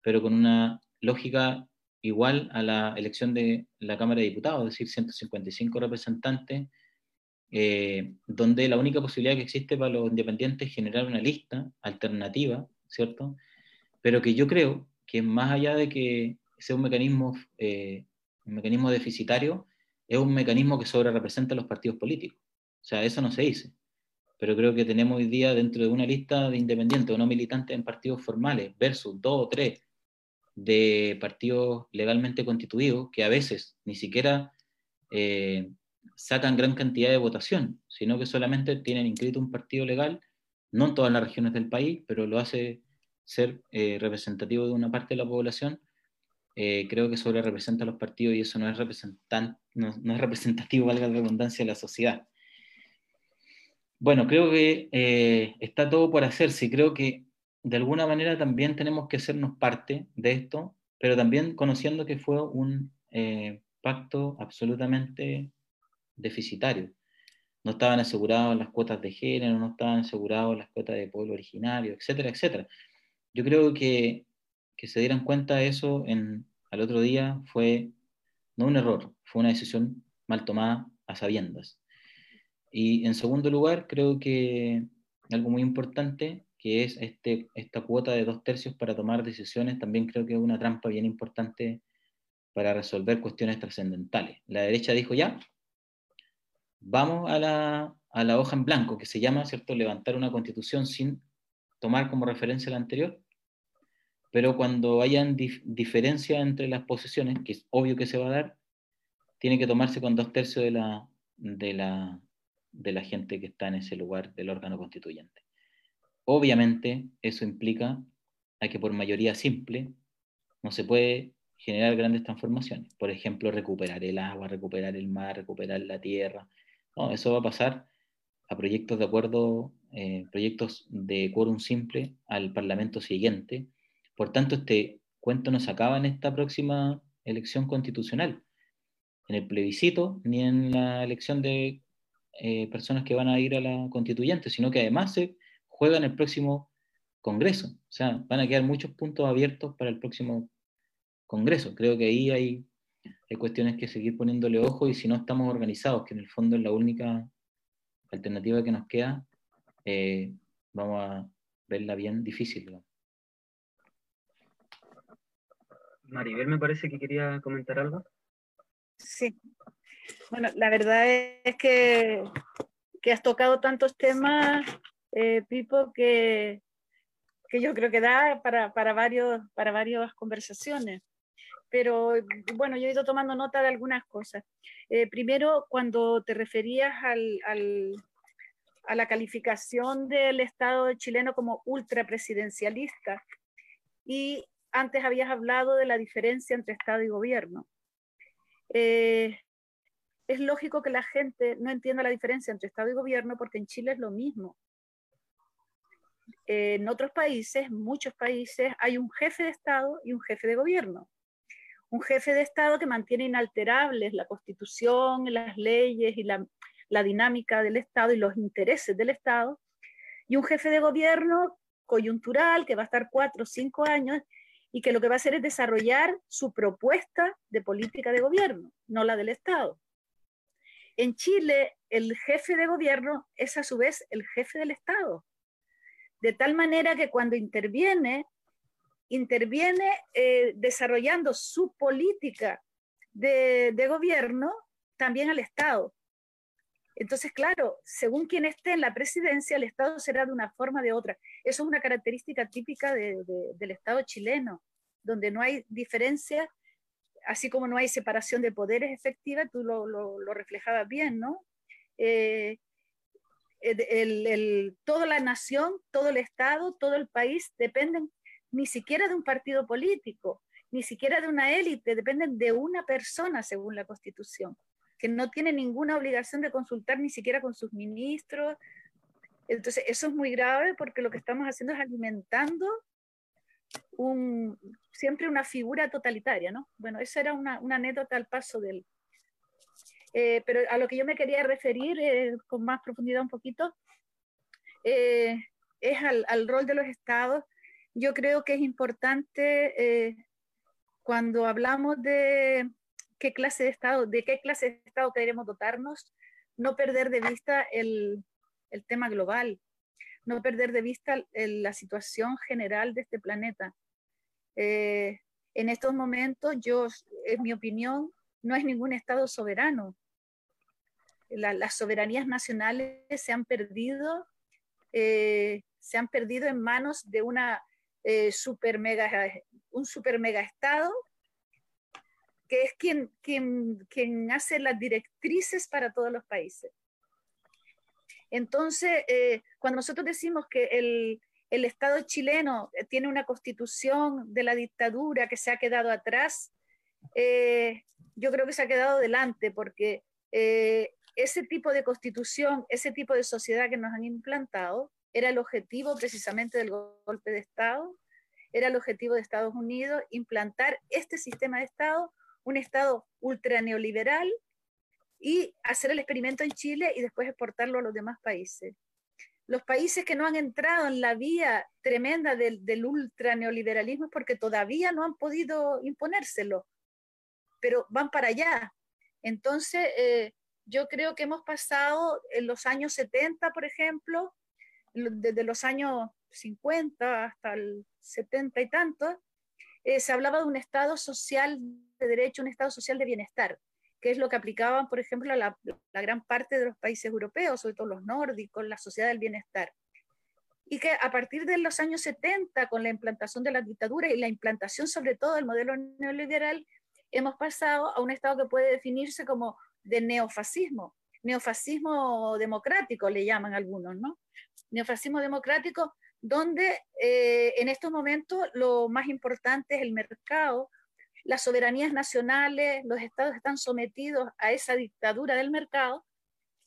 pero con una lógica igual a la elección de la Cámara de Diputados, es decir, 155 representantes, eh, donde la única posibilidad que existe para los independientes es generar una lista alternativa, ¿cierto? Pero que yo creo que más allá de que sea un mecanismo, eh, mecanismo deficitario, es un mecanismo que sobre representa a los partidos políticos. O sea, eso no se dice. Pero creo que tenemos hoy día dentro de una lista de independientes o no militantes en partidos formales versus dos o tres de partidos legalmente constituidos que a veces ni siquiera eh, sacan gran cantidad de votación, sino que solamente tienen inscrito un partido legal, no en todas las regiones del país, pero lo hace ser eh, representativo de una parte de la población, eh, creo que sobre representa a los partidos y eso no es, representan, no, es representativo, valga la redundancia, de la sociedad. Bueno, creo que eh, está todo por hacerse y creo que de alguna manera también tenemos que hacernos parte de esto, pero también conociendo que fue un pacto absolutamente deficitario. No estaban asegurados las cuotas de género, no estaban asegurados las cuotas de pueblo originario, etcétera, etcétera. Yo creo que, que se dieran cuenta de eso en, al otro día fue no un error, fue una decisión mal tomada a sabiendas. Y en segundo lugar, creo que algo muy importante, que es este, esta cuota de dos tercios para tomar decisiones, también creo que es una trampa bien importante para resolver cuestiones trascendentales. La derecha dijo ya, vamos a la, a la hoja en blanco, que se llama, ¿cierto?, levantar una constitución sin tomar como referencia la anterior, pero cuando hayan diferencias entre las posiciones, que es obvio que se va a dar, tiene que tomarse con dos tercios de la, de la, de la gente que está en ese lugar del órgano constituyente. Obviamente, eso implica a que por mayoría simple no se puede generar grandes transformaciones. Por ejemplo, recuperar el agua, recuperar el mar, recuperar la tierra. No, eso va a pasar a proyectos de acuerdo, eh, proyectos de quórum simple al Parlamento siguiente. Por tanto, este cuento no se acaba en esta próxima elección constitucional, en el plebiscito, ni en la elección de eh, personas que van a ir a la constituyente, sino que además se juega en el próximo Congreso. O sea, van a quedar muchos puntos abiertos para el próximo Congreso. Creo que ahí hay, hay cuestiones que seguir poniéndole ojo y si no estamos organizados, que en el fondo es la única alternativa que nos queda, eh, vamos a verla bien difícil. Maribel me parece que quería comentar algo. Sí. Bueno, la verdad es que, que has tocado tantos temas, eh, Pipo, que, que yo creo que da para, para, varios, para varias conversaciones pero bueno, yo he ido tomando nota de algunas cosas. Eh, primero, cuando te referías al, al, a la calificación del Estado chileno como ultrapresidencialista, y antes habías hablado de la diferencia entre Estado y gobierno. Eh, es lógico que la gente no entienda la diferencia entre Estado y gobierno porque en Chile es lo mismo. en otros países, muchos países, hay un jefe de Estado y un jefe de gobierno un jefe de Estado que mantiene inalterables la constitución, las leyes y la, dinámica del Estado y los intereses del Estado, y un jefe de gobierno coyuntural que va a estar cuatro o cinco años y que lo que va a hacer es desarrollar su propuesta de política de gobierno, no la del Estado. En Chile, el jefe de gobierno es a su vez el jefe del Estado, de tal manera que cuando interviene interviene eh, desarrollando su política de, gobierno también al Estado. Entonces, claro, según quien esté en la presidencia, el Estado será de una forma o de otra. Eso es una característica típica del Estado chileno, donde no hay diferencia, así como no hay separación de poderes efectiva, tú lo, lo, reflejabas bien, ¿no? Eh, toda la nación, todo el Estado, todo el país dependen ni siquiera de un partido político, ni siquiera de una élite, dependen de una persona según la Constitución, que no tiene ninguna obligación de consultar ni siquiera con sus ministros. Entonces, eso es muy grave porque lo que estamos haciendo es alimentando siempre una figura totalitaria, ¿no? Bueno, esa era una, anécdota al paso del... Eh, pero a lo que yo me quería referir eh, con más profundidad un poquito, eh, es al, rol de los estados yo creo que es importante eh, cuando hablamos de qué clase de Estado, de qué clase de Estado queremos dotarnos, no perder de vista el, el tema global, no perder de vista la situación general de este planeta. Eh, en estos momentos, yo, en mi opinión, no es ningún Estado soberano. las soberanías nacionales se han perdido, eh, se han perdido en manos de una eh, super mega, un super mega Estado que es quien, quien, quien hace las directrices para todos los países. Entonces, eh, cuando nosotros decimos que el, el, Estado chileno tiene una constitución de la dictadura que se ha quedado atrás, eh, yo creo que se ha quedado delante, porque ese tipo de constitución, ese tipo de sociedad que nos han implantado, era el objetivo precisamente del golpe de Estado, era el objetivo de Estados Unidos, implantar este sistema de Estado un Estado ultra neoliberal y hacer el experimento en Chile y después exportarlo a los demás países. Los países que no han entrado en la vía tremenda del, del ultra neoliberalismo es porque todavía no han podido imponérselo, pero van para allá. Entonces, eh, yo creo que hemos pasado en los años 70, por ejemplo, desde los años 50 hasta el 70 y tanto, eh, se hablaba de un Estado social de derecho, un Estado social de bienestar, que es lo que aplicaban, por ejemplo, la, la gran parte de los países europeos, sobre todo los nórdicos, la sociedad del bienestar. Y que a partir de los años 70, con la implantación de la dictadura y la implantación sobre todo del modelo neoliberal, hemos pasado a un Estado que puede definirse como de neofascismo, neofascismo democrático, le llaman algunos, ¿no? Neofascismo democrático donde eh, en estos momentos lo más importante es el mercado, las soberanías nacionales, los estados están sometidos a esa dictadura del mercado.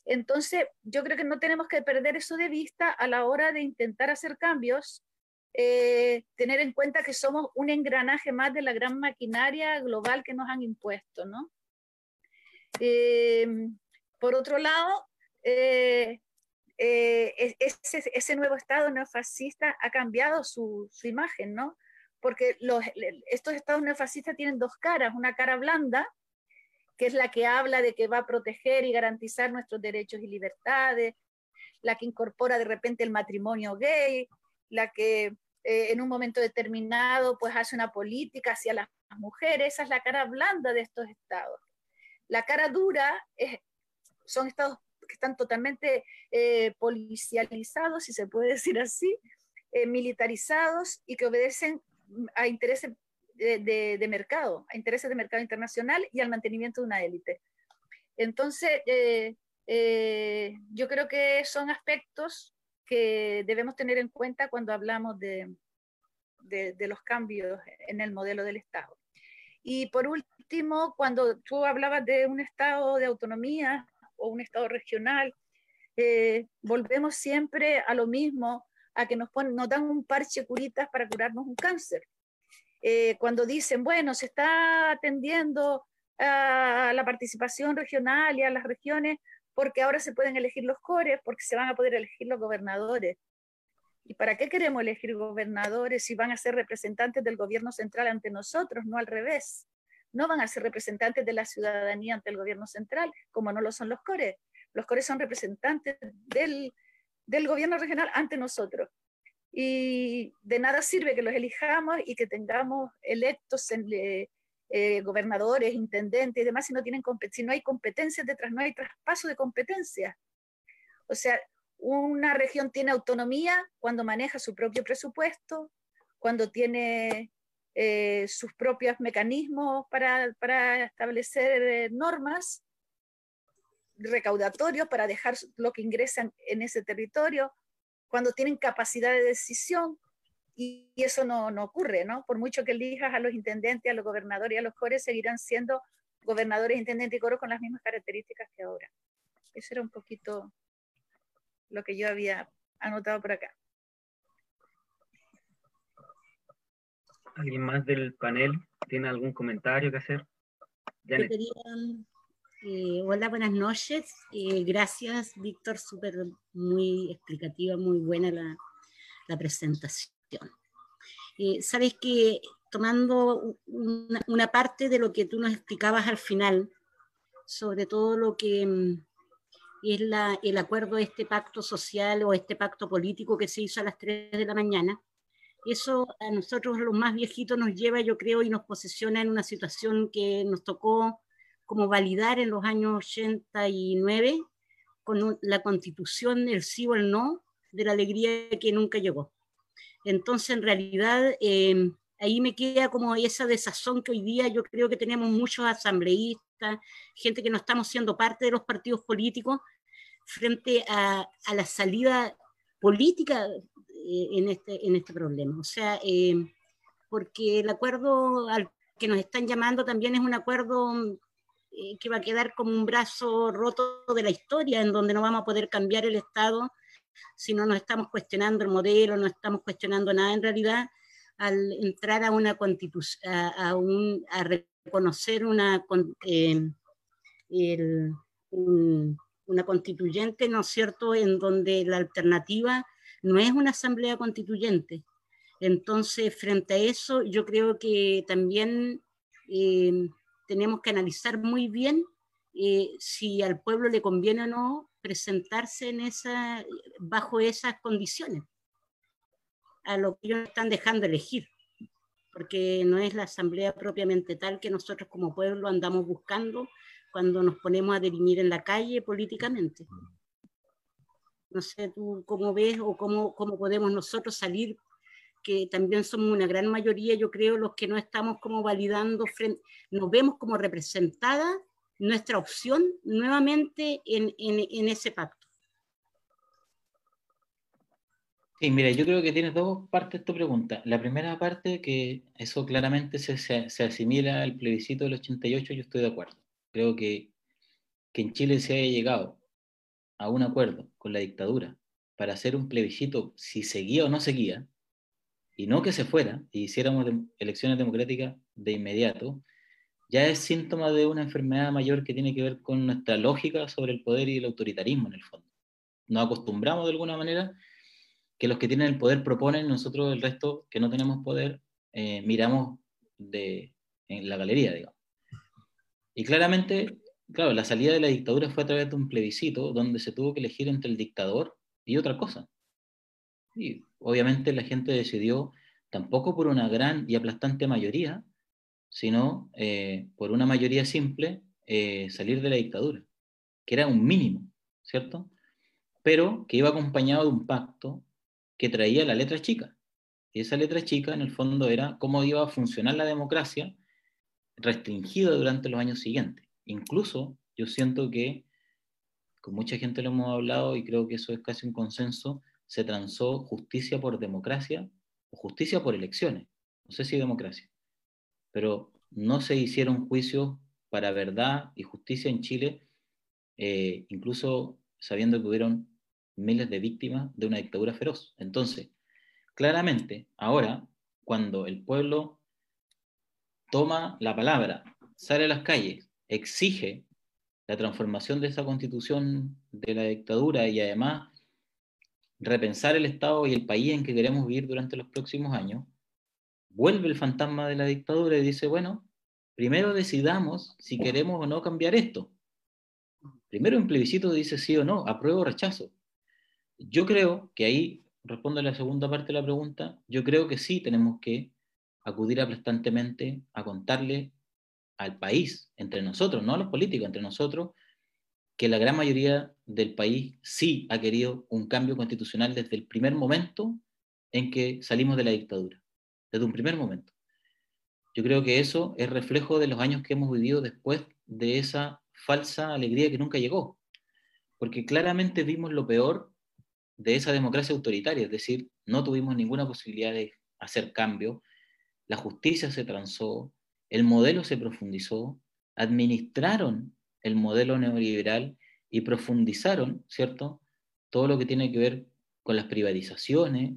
Entonces, yo creo que no tenemos que perder eso de vista a la hora de intentar hacer cambios, eh, tener en cuenta que somos un engranaje más de la gran maquinaria global que nos han impuesto, ¿no? Eh, por otro lado, eh, ese, ese, nuevo Estado neofascista ha cambiado su, imagen, ¿no? Porque estos estados neofascistas tienen dos caras, una cara blanda, que es la que habla de que va a proteger y garantizar nuestros derechos y libertades, la que incorpora de repente el matrimonio gay, la que eh, en un momento determinado pues hace una política hacia las mujeres, esa es la cara blanda de estos estados. La cara dura es, son estados que están totalmente eh, policializados, si se puede decir así, eh, militarizados y que obedecen a intereses de, mercado, a intereses de mercado internacional y al mantenimiento de una élite. Entonces, eh, yo creo que son aspectos que debemos tener en cuenta cuando hablamos de, de, los cambios en el modelo del Estado. Y por último, cuando tú hablabas de un Estado de autonomía, o un Estado regional, eh, volvemos siempre a lo mismo, a que nos, ponen, nos dan un parche curitas para curarnos un cáncer. Eh, cuando dicen, bueno, se está atendiendo a la participación regional y a las regiones porque ahora se pueden elegir los cores, porque se van a poder elegir los gobernadores. ¿Y para qué queremos elegir gobernadores si van a ser representantes del gobierno central ante nosotros, no al revés? No van a ser representantes de la ciudadanía ante el gobierno central, como no lo son los CORES. Los CORES son representantes del, gobierno regional ante nosotros. Y de nada sirve que los elijamos y que tengamos electos eh, eh, gobernadores, intendentes y demás si no, tienen, si no hay competencias detrás, no hay traspaso de competencias. O sea, una región tiene autonomía cuando maneja su propio presupuesto, cuando tiene eh, sus propios mecanismos para, para establecer eh, normas recaudatorios para dejar lo que ingresan en ese territorio, cuando tienen capacidad de decisión, y, eso no, no, ocurre, ¿no? Por mucho que elijas a los intendentes, a los gobernadores y a los cores, seguirán siendo gobernadores, intendentes y coros con las mismas características que ahora. Eso era un poquito lo que yo había anotado por acá. ¿Alguien más del panel tiene algún comentario que hacer? Eh, hola, buenas noches. Eh, gracias, Víctor. Súper, muy explicativa, muy buena la, la presentación. Eh, Sabes que tomando una, una, parte de lo que tú nos explicabas al final, sobre todo lo que, es la, el acuerdo de este pacto social o este pacto político que se hizo a las 3 de la mañana. Eso a nosotros los más viejitos nos lleva, yo creo, y nos posiciona en una situación que nos tocó como validar en los años 89 con la constitución, el sí o el no, de la alegría que nunca llegó. Entonces, en realidad, eh, ahí me queda como esa desazón que hoy día yo creo que tenemos muchos asambleístas, gente que no estamos siendo parte de los partidos políticos, frente a, la salida política eh, en, este, en este problema. O sea, eh, porque el acuerdo al que nos están llamando también es un acuerdo eh, que va a quedar como un brazo roto de la historia, en donde no vamos a poder cambiar el Estado si no nos estamos cuestionando el modelo, no estamos cuestionando nada en realidad al entrar a una constitución, a, un, a reconocer una, eh, una constituyente, ¿no es cierto?, en donde la alternativa no es una asamblea constituyente. Entonces, frente a eso, yo creo que también eh, tenemos que analizar muy bien eh, si al pueblo le conviene o no presentarse en esa, bajo esas condiciones a lo que ellos están dejando elegir, porque no es la asamblea propiamente tal que nosotros como pueblo andamos buscando cuando nos ponemos a definir en la calle políticamente. No sé tú cómo ves o cómo, cómo podemos nosotros salir, que también somos una gran mayoría, yo creo, los que no estamos como validando, nos vemos como representada nuestra opción nuevamente en, en, ese pacto. Sí, mira, yo creo que tienes dos partes tu pregunta. La primera parte, que eso claramente se, se, asimila al plebiscito del 88, yo estoy de acuerdo. Creo que, que en Chile se haya llegado a un acuerdo con la dictadura para hacer un plebiscito si seguía o no seguía, y no que se fuera y hiciéramos elecciones democráticas de inmediato, ya es síntoma de una enfermedad mayor que tiene que ver con nuestra lógica sobre el poder y el autoritarismo en el fondo. Nos acostumbramos de alguna manera que los que tienen el poder proponen, nosotros el resto que no tenemos poder eh, miramos de, en la galería, digamos. Y claramente, claro, la salida de la dictadura fue a través de un plebiscito donde se tuvo que elegir entre el dictador y otra cosa. Y obviamente la gente decidió, tampoco por una gran y aplastante mayoría, sino eh, por una mayoría simple, eh, salir de la dictadura, que era un mínimo, ¿cierto? Pero que iba acompañado de un pacto que traía la letra chica. Y esa letra chica, en el fondo, era cómo iba a funcionar la democracia restringida durante los años siguientes. Incluso yo siento que, con mucha gente lo hemos hablado y creo que eso es casi un consenso, se transó justicia por democracia o justicia por elecciones. No sé si democracia. Pero no se hicieron juicios para verdad y justicia en Chile, eh, incluso sabiendo que hubieron miles de víctimas de una dictadura feroz. Entonces, claramente, ahora, cuando el pueblo toma la palabra, sale a las calles, exige la transformación de esa constitución de la dictadura y además repensar el Estado y el país en que queremos vivir durante los próximos años, vuelve el fantasma de la dictadura y dice, bueno, primero decidamos si queremos o no cambiar esto. Primero en plebiscito dice sí o no, apruebo o rechazo. Yo creo que ahí, respondo a la segunda parte de la pregunta, yo creo que sí tenemos que acudir aplastantemente a contarle al país, entre nosotros, no a los políticos, entre nosotros, que la gran mayoría del país sí ha querido un cambio constitucional desde el primer momento en que salimos de la dictadura, desde un primer momento. Yo creo que eso es reflejo de los años que hemos vivido después de esa falsa alegría que nunca llegó, porque claramente vimos lo peor de esa democracia autoritaria, es decir, no tuvimos ninguna posibilidad de hacer cambio, la justicia se transó, el modelo se profundizó, administraron el modelo neoliberal y profundizaron, ¿cierto? Todo lo que tiene que ver con las privatizaciones,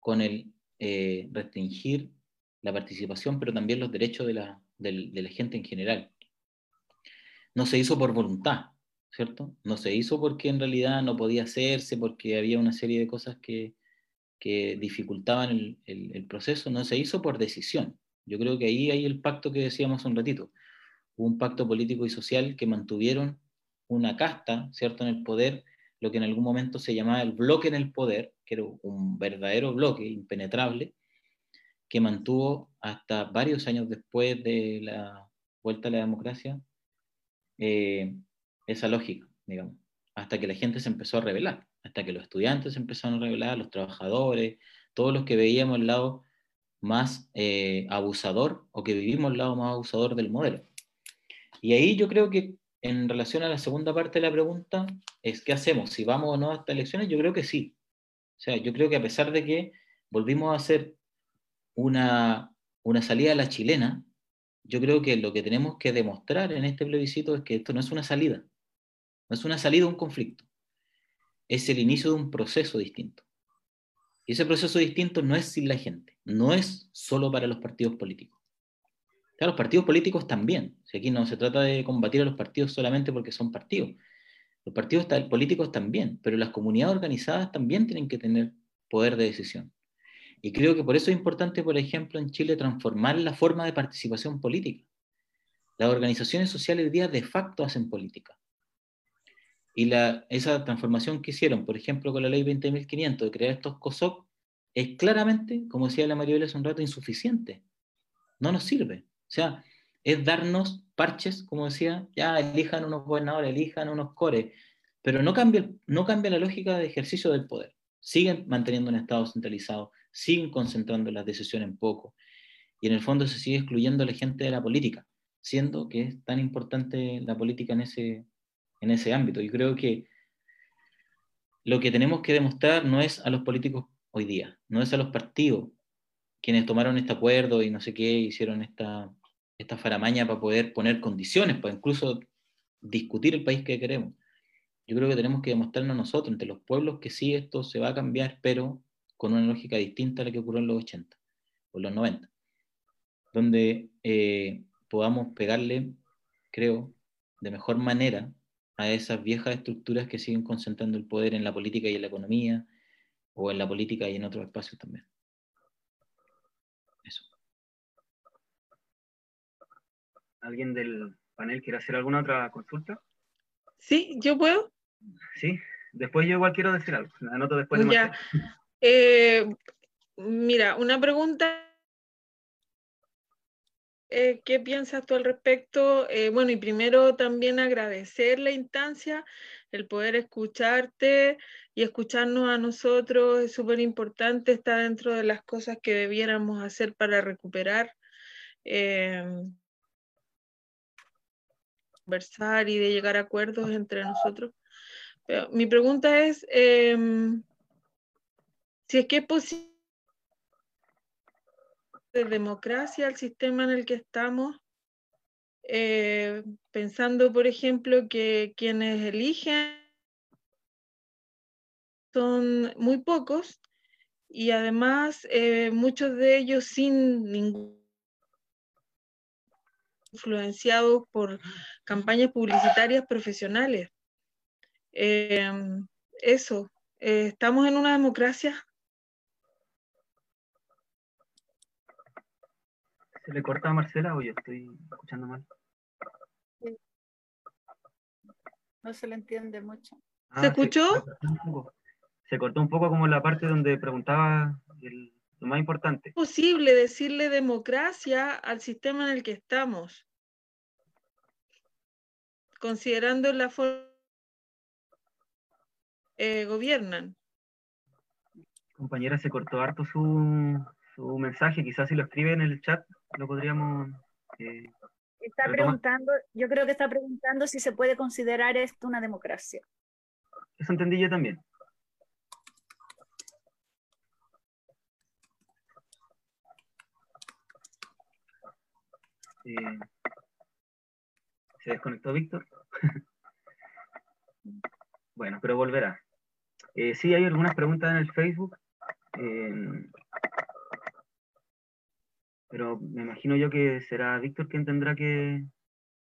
con el eh, restringir la participación, pero también los derechos de la, gente en general. No se hizo por voluntad, ¿cierto? No se hizo porque en realidad no podía hacerse, porque había una serie de cosas que, dificultaban el, proceso, no se hizo por decisión. Yo creo que ahí hay el pacto que decíamos un ratito. Hubo un pacto político y social que mantuvieron una casta, ¿cierto?, en el poder, lo que en algún momento se llamaba el bloque en el poder, que era un verdadero bloque impenetrable, que mantuvo hasta varios años después de la vuelta a la democracia eh, esa lógica, digamos, hasta que la gente se empezó a rebelar, hasta que los estudiantes se empezaron a rebelar, los trabajadores, todos los que veíamos el lado más eh, abusador o que vivimos el lado más abusador del modelo. Y ahí yo creo que en relación a la segunda parte de la pregunta, es ¿qué hacemos? ¿Si vamos o no a estas elecciones? Yo creo que sí. O sea, yo creo que a pesar de que volvimos a hacer una, una salida a la chilena, yo creo que lo que tenemos que demostrar en este plebiscito es que esto no es una salida, no es una salida a un conflicto, es el inicio de un proceso distinto. Y ese proceso distinto no es sin la gente, no es solo para los partidos políticos. Claro, los partidos políticos también. Aquí no se trata de combatir a los partidos solamente porque son partidos. Los partidos políticos también, pero las comunidades organizadas también tienen que tener poder de decisión. Y creo que por eso es importante, por ejemplo, en Chile transformar la forma de participación política. Las organizaciones sociales hoy día de facto hacen política. Y la, esa transformación que hicieron, por ejemplo, con la ley 20.500 de crear estos COSOC, es claramente, como decía la María hace un rato, insuficiente. No nos sirve. O sea, es darnos parches, como decía, ya elijan unos gobernadores, elijan unos cores, pero no cambia, no cambia la lógica de ejercicio del poder. Siguen manteniendo un Estado centralizado, siguen concentrando las decisiones en poco. Y en el fondo se sigue excluyendo a la gente de la política, siendo que es tan importante la política en ese, en ese ámbito. Yo creo que lo que tenemos que demostrar no es a los políticos hoy día, no es a los partidos quienes tomaron este acuerdo y no sé qué, hicieron esta, esta faramaña para poder poner condiciones, para incluso discutir el país que queremos. Yo creo que tenemos que demostrarnos nosotros, entre los pueblos, que sí, esto se va a cambiar, pero con una lógica distinta a la que ocurrió en los 80 o los 90, donde eh, podamos pegarle, creo, de mejor manera a esas viejas estructuras que siguen concentrando el poder en la política y en la economía, o en la política y en otros espacios también. Eso. ¿Alguien del panel quiere hacer alguna otra consulta? Sí, yo puedo. Sí, después yo igual quiero decir algo. anoto después. De ya. Eh, mira, una pregunta. Eh, ¿Qué piensas tú al respecto? Eh, bueno, y primero también agradecer la instancia, el poder escucharte y escucharnos a nosotros es súper importante, está dentro de las cosas que debiéramos hacer para recuperar, conversar y de llegar a acuerdos entre nosotros. Mi pregunta es, em, si es que es posible de democracia al sistema en el que estamos, eh, pensando, por ejemplo, que quienes eligen son muy pocos y además eh, muchos de ellos sin ningún influenciados por campañas publicitarias profesionales. Eh, eso, ¿estamos en una democracia? ¿Se le corta a Marcela o yo estoy escuchando mal? No se le entiende mucho. Ah, ¿Se escuchó? Se cortó, un poco como la parte donde preguntaba lo más importante. ¿Es posible decirle democracia al sistema en el que estamos? Considerando la forma eh, gobiernan. Compañera, se cortó harto su, su mensaje, quizás si lo escribe en el chat lo podríamos... Eh, está preguntando, yo creo que está preguntando si se puede considerar esto una democracia. Eso entendí yo también. Eh, ¿Se desconectó Víctor? bueno, pero volverá. Eh, sí, hay algunas preguntas en el Facebook. Eh, pero me imagino yo que será Víctor quien tendrá que,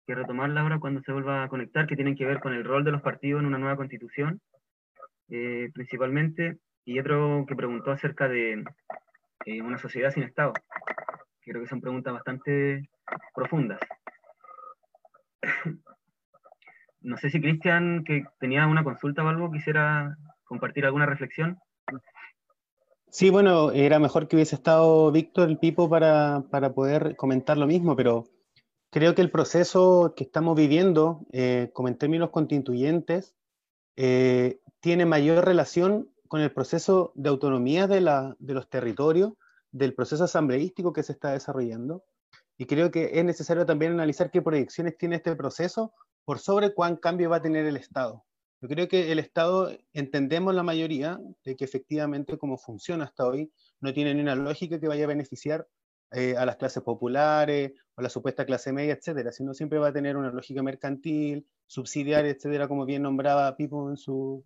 que retomarla ahora cuando se vuelva a conectar, que tienen que ver con el rol de los partidos en una nueva constitución, eh, principalmente, y otro que preguntó acerca de eh, una sociedad sin Estado. Creo que son preguntas bastante profundas. no sé si Cristian, que tenía una consulta o algo, quisiera compartir alguna reflexión. Sí, bueno, era mejor que hubiese estado Víctor, el Pipo, para, para poder comentar lo mismo, pero creo que el proceso que estamos viviendo, eh, como en términos constituyentes, eh, tiene mayor relación con el proceso de autonomía de, la, de los territorios, del proceso asambleístico que se está desarrollando. Y creo que es necesario también analizar qué proyecciones tiene este proceso por sobre cuán cambio va a tener el Estado. Yo creo que el Estado, entendemos la mayoría de que efectivamente como funciona hasta hoy, no tiene ni una lógica que vaya a beneficiar eh, a las clases populares o la supuesta clase media, etcétera, sino siempre va a tener una lógica mercantil, subsidiaria, etcétera, como bien nombraba Pipo en su,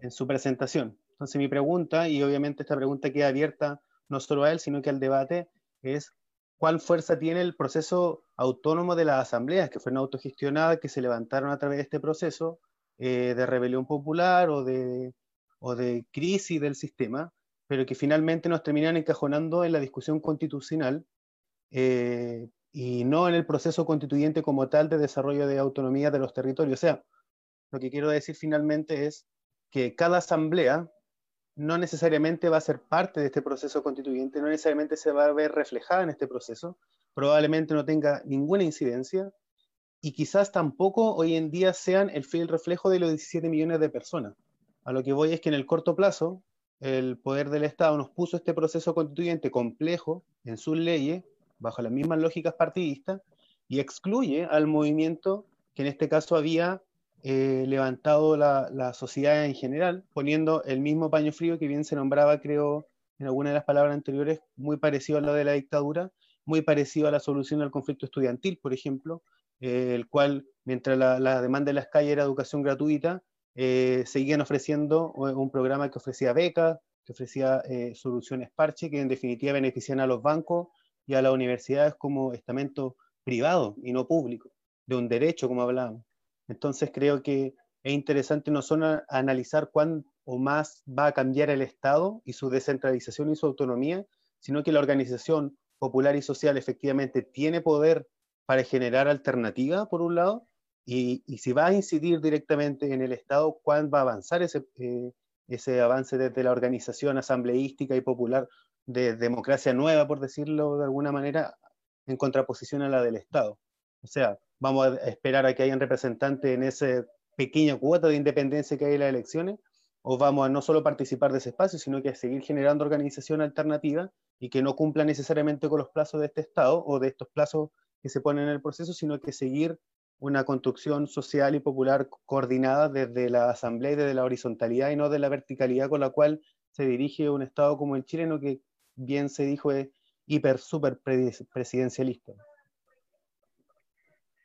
en su presentación. Entonces mi pregunta, y obviamente esta pregunta queda abierta no solo a él, sino que al debate, es cuál fuerza tiene el proceso autónomo de las asambleas que fueron autogestionadas, que se levantaron a través de este proceso eh, de rebelión popular o de, o de crisis del sistema, pero que finalmente nos terminan encajonando en la discusión constitucional eh, y no en el proceso constituyente como tal de desarrollo de autonomía de los territorios. O sea, lo que quiero decir finalmente es que cada asamblea no necesariamente va a ser parte de este proceso constituyente, no necesariamente se va a ver reflejada en este proceso, probablemente no tenga ninguna incidencia y quizás tampoco hoy en día sean el fiel reflejo de los 17 millones de personas. A lo que voy es que en el corto plazo el poder del Estado nos puso este proceso constituyente complejo en sus leyes, bajo las mismas lógicas partidistas, y excluye al movimiento que en este caso había eh, levantado la, sociedad en general, poniendo el mismo paño frío que bien se nombraba, creo, en alguna de las palabras anteriores, muy parecido a lo de la dictadura, muy parecido a la solución al conflicto estudiantil, por ejemplo, eh, el cual, mientras la, demanda de las calles era educación gratuita, eh, seguían ofreciendo un programa que ofrecía becas, que ofrecía eh, soluciones parche, que en definitiva benefician a los bancos y a las universidades como estamento privado y no público, de un derecho, como hablábamos. Entonces creo que es interesante no solo analizar cuán o más va a cambiar el Estado y su descentralización y su autonomía, sino que la organización popular y social efectivamente tiene poder para generar alternativa, por un lado, y, si va a incidir directamente en el Estado, ¿cuándo va a avanzar ese, eh, ese avance desde la organización asambleística y popular de democracia nueva, por decirlo de alguna manera, en contraposición a la del Estado? O sea, vamos a esperar a que hayan representantes en ese pequeña cuota de independencia que hay en las elecciones, o vamos a no solo participar de ese espacio, sino que a seguir generando organización alternativa y que no cumpla necesariamente con los plazos de este Estado o de estos plazos que se ponen en el proceso, sino que seguir una construcción social y popular coordinada desde la asamblea y desde la horizontalidad y no de la verticalidad con la cual se dirige un Estado como el chileno, que bien se dijo es hiper, super presidencialista.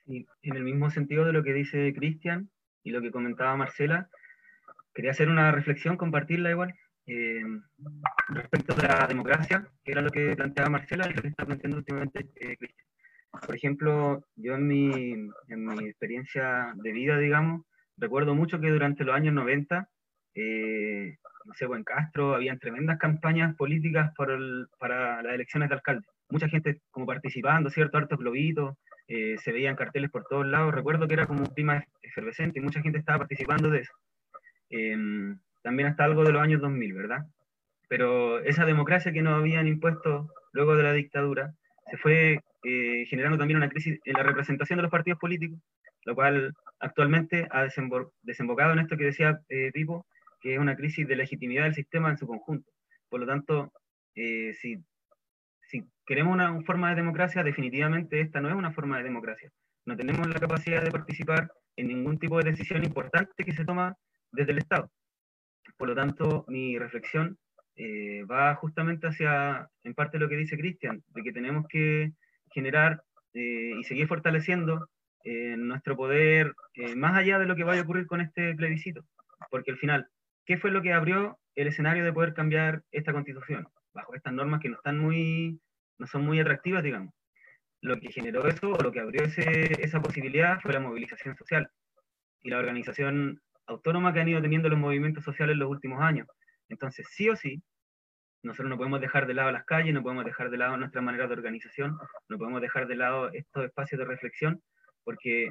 Sí, en el mismo sentido de lo que dice Cristian y lo que comentaba Marcela, quería hacer una reflexión, compartirla igual, eh, respecto de la democracia, que era lo que planteaba Marcela y lo que está planteando últimamente eh, Cristian. Por ejemplo, yo en mi, en mi experiencia de vida, digamos, recuerdo mucho que durante los años 90, eh, no sé, en Castro, habían tremendas campañas políticas por el, para las elecciones de alcalde. Mucha gente como participando, ¿cierto? Hartos globitos, eh, se veían carteles por todos lados. Recuerdo que era como un clima efervescente y mucha gente estaba participando de eso. Eh, también hasta algo de los años 2000, ¿verdad? Pero esa democracia que nos habían impuesto luego de la dictadura se fue eh, generando también una crisis en la representación de los partidos políticos, lo cual actualmente ha desembocado en esto que decía eh, Pipo, que es una crisis de legitimidad del sistema en su conjunto. Por lo tanto, eh, si, queremos una, una, forma de democracia, definitivamente esta no es una forma de democracia. No tenemos la capacidad de participar en ningún tipo de decisión importante que se toma desde el Estado. Por lo tanto, mi reflexión eh, va justamente hacia, en parte, lo que dice Cristian, de que tenemos que generar eh, y seguir fortaleciendo eh, nuestro poder eh, más allá de lo que vaya a ocurrir con este plebiscito. Porque al final, ¿qué fue lo que abrió el escenario de poder cambiar esta constitución? Bajo estas normas que no, están muy, no son muy atractivas, digamos. Lo que generó eso, o lo que abrió ese, esa posibilidad, fue la movilización social y la organización autónoma que han ido teniendo los movimientos sociales en los últimos años. Entonces, sí o sí, nosotros no podemos dejar de lado las calles, no podemos dejar de lado nuestra manera de organización, no podemos dejar de lado estos espacios de reflexión, porque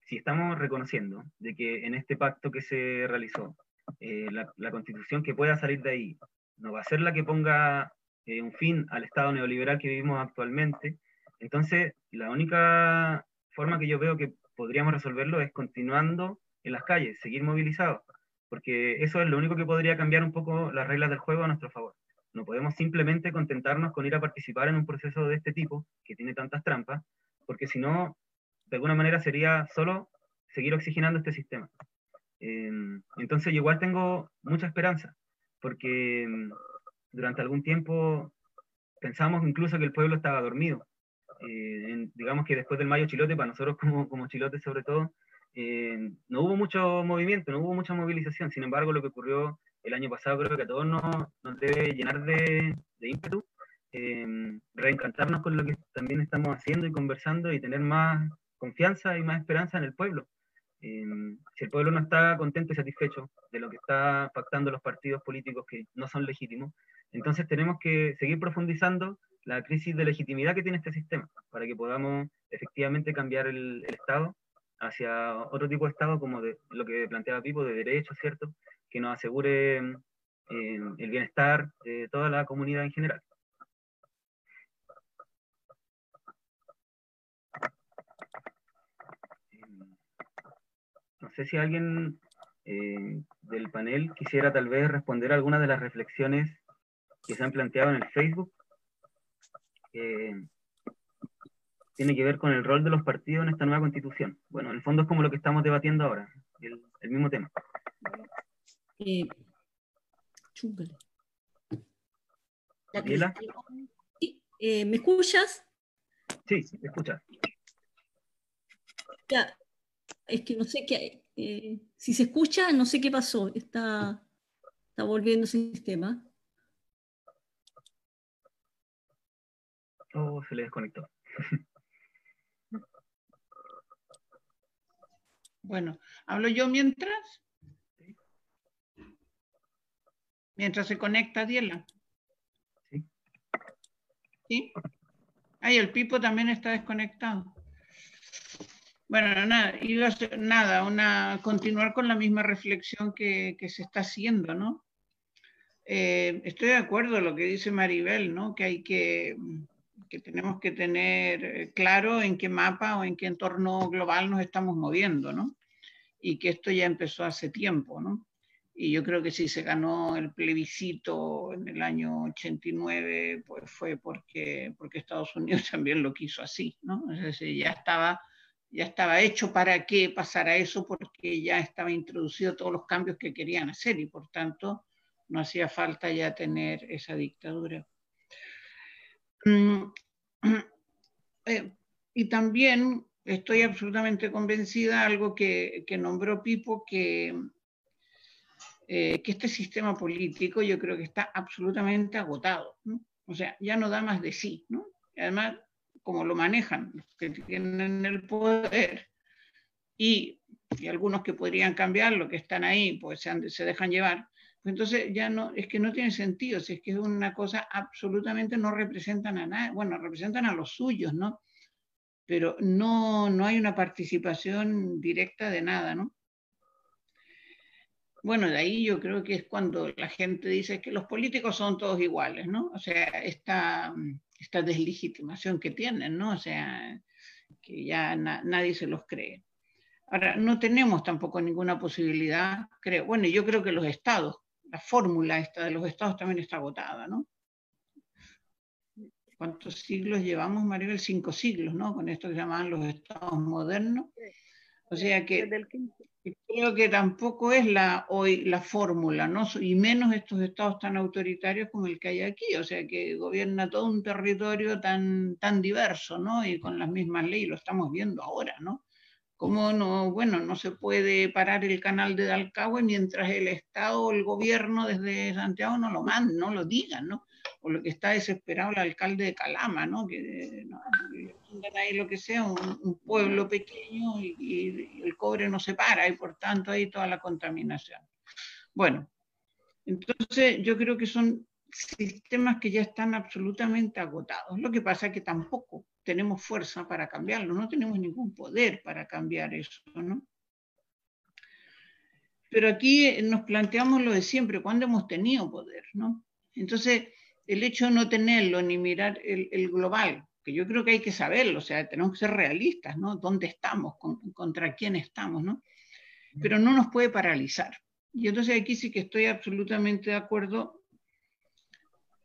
si estamos reconociendo de que en este pacto que se realizó, eh, la, constitución que pueda salir de ahí no va a ser la que ponga eh, un fin al Estado neoliberal que vivimos actualmente, entonces la única forma que yo veo que podríamos resolverlo es continuando en las calles, seguir movilizados, porque eso es lo único que podría cambiar un poco las reglas del juego a nuestro favor. No podemos simplemente contentarnos con ir a participar en un proceso de este tipo, que tiene tantas trampas, porque si no, de alguna manera sería solo seguir oxigenando este sistema. Em, entonces yo igual tengo mucha esperanza, porque em, durante algún tiempo pensamos incluso que el pueblo estaba dormido. Eh, digamos que después del mayo chilote, para nosotros como, como chilotes sobre todo, eh, no hubo mucho movimiento, no hubo mucha movilización. Sin embargo, lo que ocurrió el año pasado creo que a todos nos, nos debe llenar de, de ímpetu, eh, reencantarnos con lo que también estamos haciendo y conversando y tener más confianza y más esperanza en el pueblo. Eh, si el pueblo no está contento y satisfecho de lo que está pactando los partidos políticos que no son legítimos, entonces tenemos que seguir profundizando la crisis de legitimidad que tiene este sistema para que podamos efectivamente cambiar el, el Estado hacia otro tipo de Estado como de lo que planteaba Pipo, de derechos, ¿cierto? Que nos asegure eh, el bienestar de toda la comunidad en general. No sé si alguien eh, del panel quisiera tal vez responder a algunas de las reflexiones que se han planteado en el Facebook. Eh, tiene que ver con el rol de los partidos en esta nueva constitución. Bueno, en el fondo es como lo que estamos debatiendo ahora, el, mismo tema. Eh, eh, ¿Me escuchas? Sí, me escuchas. Ya, es que no sé qué. Eh, si se escucha, no sé qué pasó. Está, está volviendo el sistema. Oh, se le desconectó. Bueno, ¿hablo yo mientras? Mientras se conecta Diela. Sí. ¿Sí? Ay, el Pipo también está desconectado. Bueno, nada, iba a nada, una, continuar con la misma reflexión que, se está haciendo, ¿no? Eh, estoy de acuerdo con lo que dice Maribel, ¿no? Que hay que, que tenemos que tener eh, claro en qué mapa o en qué entorno global nos estamos moviendo, ¿no? Y que esto ya empezó hace tiempo, ¿no? Y yo creo que si se ganó el plebiscito en el año 89, pues fue porque, porque Estados Unidos también lo quiso así, ¿no? Es decir, ya estaba, ya estaba hecho para que pasara eso porque ya estaba introducido todos los cambios que querían hacer y por tanto no hacía falta ya tener esa dictadura. Mm, eh, y también estoy absolutamente convencida, algo que, nombró Pipo, que, eh, que este sistema político yo creo que está absolutamente agotado. O sea, ya no da más de sí. ¿no? Y además, como lo manejan los que tienen el poder y, algunos que podrían cambiar, lo que están ahí, pues se, se dejan llevar, entonces ya no, es que no tiene sentido, si es que es una cosa absolutamente no representan a nadie, bueno, representan a los suyos, ¿no? Pero no, no hay una participación directa de nada, ¿no? Bueno, de ahí yo creo que es cuando la gente dice que los políticos son todos iguales, ¿no? O sea, esta, esta deslegitimación que tienen, ¿no? O sea, que ya nadie se los cree. Ahora, no tenemos tampoco ninguna posibilidad, creo, bueno, yo creo que los estados la fórmula esta de los estados también está agotada, ¿no? ¿Cuántos siglos llevamos, Maribel? Cinco siglos, ¿no? Con esto que llamaban los estados modernos. O sea que creo que tampoco es la, hoy la fórmula, ¿no? Y menos estos estados tan autoritarios como el que hay aquí, o sea que gobierna todo un territorio tan, tan diverso, ¿no? Y con las mismas leyes, lo estamos viendo ahora, ¿no? ¿Cómo no, bueno, no se puede parar el canal de Dalcahue mientras el Estado o el gobierno desde Santiago no lo mande, no lo digan, ¿no? O lo que está desesperado el alcalde de Calama, ¿no? Que no, ahí lo que sea, un, pueblo pequeño y, y, el cobre no se para y por tanto hay toda la contaminación. Bueno, entonces yo creo que son sistemas que ya están absolutamente agotados. Lo que pasa es que tampoco tenemos fuerza para cambiarlo, no tenemos ningún poder para cambiar eso, ¿no? Pero aquí nos planteamos lo de siempre, cuando hemos tenido poder, ¿no? Entonces, el hecho de no tenerlo ni mirar el, global, que yo creo que hay que saberlo, o sea, tenemos que ser realistas, ¿no? ¿Dónde estamos? ¿Contra quién estamos, ¿no? Pero no nos puede paralizar. Y entonces aquí sí que estoy absolutamente de acuerdo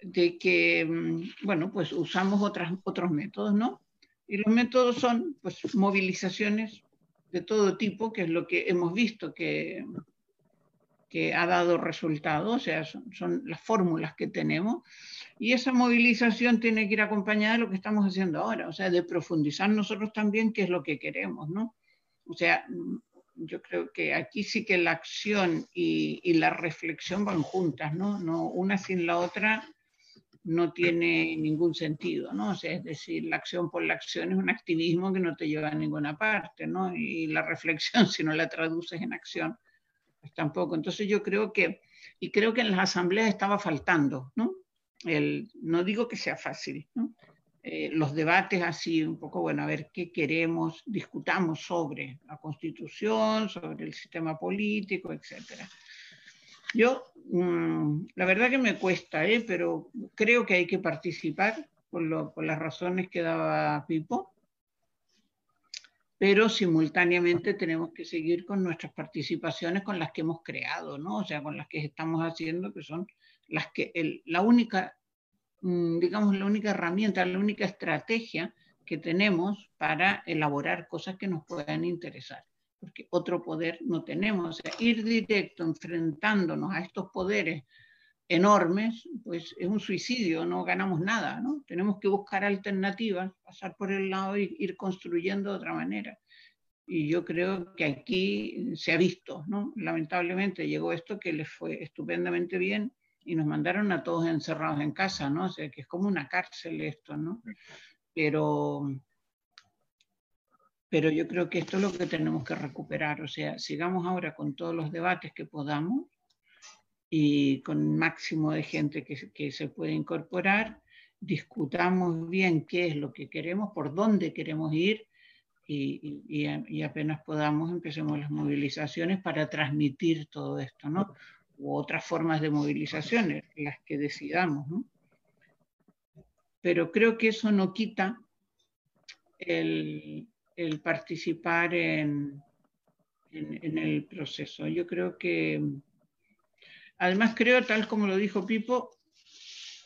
de que, mm, bueno, pues usamos otras, otros métodos, ¿no? Y los métodos son, pues, movilizaciones de todo tipo, que es lo que hemos visto que, que ha dado resultados, o sea, son, son, las fórmulas que tenemos, y esa movilización tiene que ir acompañada de lo que estamos haciendo ahora, o sea, de profundizar nosotros también qué es lo que queremos, ¿no? O sea, yo creo que aquí sí que la acción y, y la reflexión van juntas, ¿no? no una sin la otra no tiene ningún sentido, ¿no? O sea, es decir, la acción por la acción es un activismo que no te lleva a ninguna parte, ¿no? Y la reflexión, si no la traduces en acción, pues tampoco. Entonces yo creo que, y creo que en las asambleas estaba faltando, ¿no? El, no digo que sea fácil, ¿no? Eh, los debates así, un poco, bueno, a ver qué queremos, discutamos sobre la constitución, sobre el sistema político, etcétera. Yo, mmm, la verdad que me cuesta, ¿eh? pero creo que hay que participar por, por, las razones que daba Pipo, pero simultáneamente tenemos que seguir con nuestras participaciones con las que hemos creado, ¿no? O sea, con las que estamos haciendo, que son las que, la única, mmm, digamos, la única herramienta, la única estrategia que tenemos para elaborar cosas que nos puedan interesar porque otro poder no tenemos. O sea, ir directo enfrentándonos a estos poderes enormes, pues es un suicidio, no ganamos nada, ¿no? Tenemos que buscar alternativas, pasar por el lado y ir construyendo de otra manera. Y yo creo que aquí se ha visto, ¿no? Lamentablemente llegó esto que les fue estupendamente bien y nos mandaron a todos encerrados en casa, ¿no? O sea, que es como una cárcel esto, ¿no? Pero pero yo creo que esto es lo que tenemos que recuperar, o sea, sigamos ahora con todos los debates que podamos y con máximo de gente que, que se puede incorporar, discutamos bien qué es lo que queremos, por dónde queremos ir y, y, y, apenas podamos empecemos las movilizaciones para transmitir todo esto, ¿no? U otras formas de movilizaciones, las que decidamos, ¿no? Pero creo que eso no quita el, el participar en, en, en, el proceso. Yo creo que, además creo, tal como lo dijo Pipo,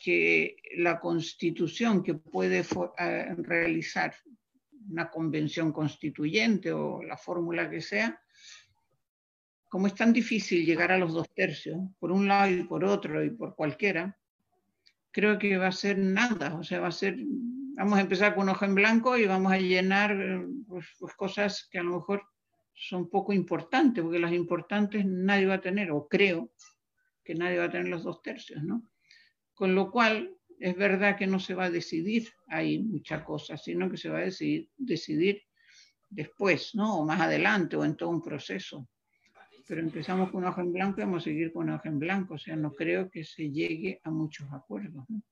que la constitución que puede realizar una convención constituyente o la fórmula que sea, como es tan difícil llegar a los dos tercios, por un lado y por otro y por cualquiera, creo que va a ser nada, o sea, va a ser vamos a empezar con ojo en blanco y vamos a llenar pues, pues, cosas que a lo mejor son poco importantes, porque las importantes nadie va a tener, o creo que nadie va a tener los dos tercios, ¿no? Con lo cual, es verdad que no se va a decidir ahí muchas cosas, sino que se va a decidir, después, ¿no? O más adelante, o en todo un proceso. Pero empezamos con un ojo en blanco y vamos a seguir con un ojo en blanco, o sea, no creo que se llegue a muchos acuerdos, ¿no?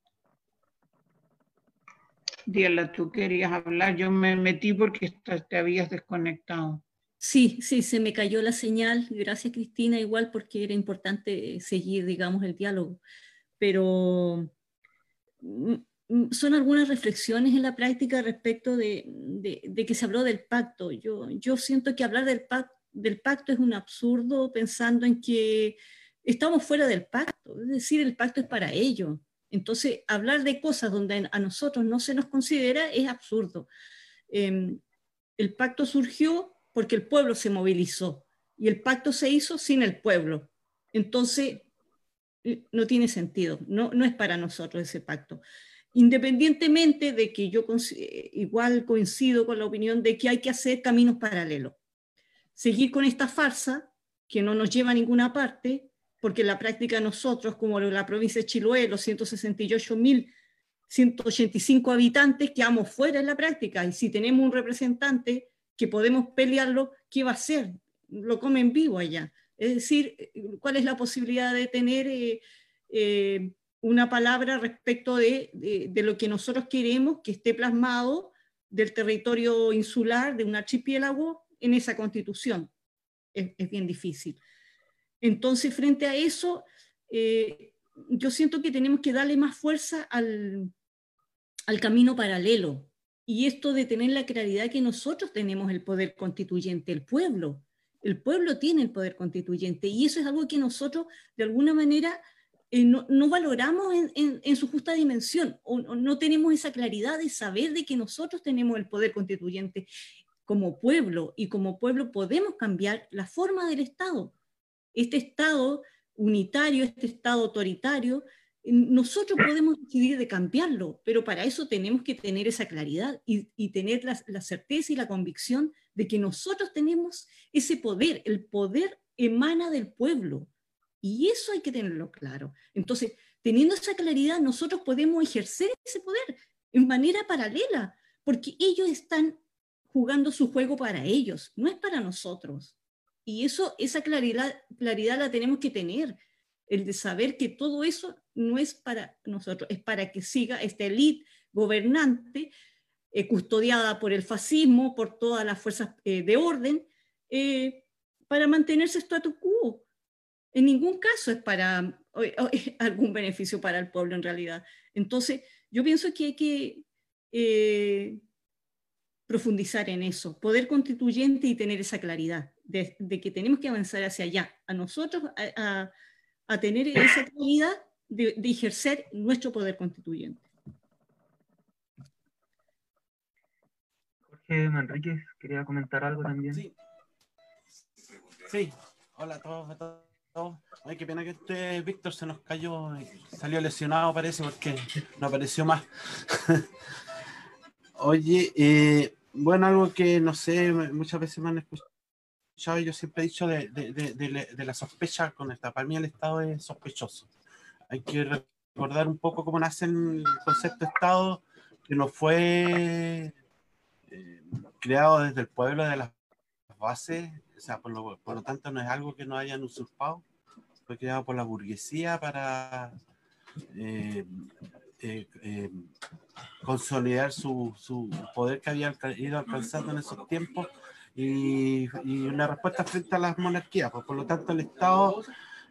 Tú querías hablar, yo me metí porque te habías desconectado. Sí, sí, se me cayó la señal. Gracias, Cristina, igual porque era importante seguir, digamos, el diálogo. Pero mm, mm, son algunas reflexiones en la práctica respecto de, que se habló del pacto. Yo, yo siento que hablar del, pac, del pacto es un absurdo pensando en que estamos fuera del pacto, es decir, el pacto es para ellos. Entonces, hablar de cosas donde a nosotros no se nos considera es absurdo. Eh, el pacto surgió porque el pueblo se movilizó y el pacto se hizo sin el pueblo. Entonces, eh, no tiene sentido, no, no es para nosotros ese pacto. Independientemente de que yo eh, igual coincido con la opinión de que hay que hacer caminos paralelos. Seguir con esta farsa que no nos lleva a ninguna parte, porque en la práctica nosotros, como la provincia de Chiloé, los 168.185 habitantes, quedamos fuera en la práctica. Y si tenemos un representante que podemos pelearlo, ¿qué va a hacer? Lo comen vivo allá. Es decir, ¿cuál es la posibilidad de tener eh, eh, una palabra respecto de, de, lo que nosotros queremos que esté plasmado del territorio insular, de un archipiélago, en esa constitución. Es, bien difícil. Entonces, frente a eso, eh, yo siento que tenemos que darle más fuerza al, al camino paralelo. Y esto de tener la claridad que nosotros tenemos el poder constituyente, el pueblo. El pueblo tiene el poder constituyente y eso es algo que nosotros, de alguna manera, eh, no, valoramos en, su justa dimensión o, no tenemos esa claridad de saber de que nosotros tenemos el poder constituyente como pueblo y como pueblo podemos cambiar la forma del Estado. Este Estado unitario, este Estado autoritario, nosotros podemos decidir de cambiarlo, pero para eso tenemos que tener esa claridad y, tener la, la, certeza y la convicción de que nosotros tenemos ese poder. El poder emana del pueblo y eso hay que tenerlo claro. Entonces, teniendo esa claridad, nosotros podemos ejercer ese poder en manera paralela, porque ellos están jugando su juego para ellos, no es para nosotros. Y eso, esa claridad, claridad la tenemos que tener el de saber que todo eso no es para nosotros, es para que siga esta élite gobernante eh, custodiada por el fascismo, por todas las fuerzas eh, de orden, eh, para mantenerse statu quo. En ningún caso es para algún beneficio para el pueblo en realidad. Entonces, yo pienso que hay que profundizar en eso, poder constituyente y tener esa claridad de, que tenemos que avanzar hacia allá, a nosotros, a tener esa calidad de, ejercer nuestro poder constituyente. Jorge Manríquez, quería comentar algo también. Sí. Sí, hola a todos, a todos. Ay, qué pena que este Víctor se nos cayó, salió lesionado parece porque no apareció más. Oye, eh, bueno, algo que no sé, muchas veces me han escuchado yo siempre he dicho de, de, de, de, la sospecha con esta. Para mí el Estado es sospechoso. Hay que recordar un poco cómo nace el concepto de Estado, que no fue eh, creado desde el pueblo de las bases, o sea, por lo, por lo tanto no es algo que no hayan usurpado, fue creado por la burguesía para eh, eh, consolidar su, su, poder que había ido alcanzando en esos tiempos y, una respuesta frente a las monarquías. Pues, por lo tanto, el Estado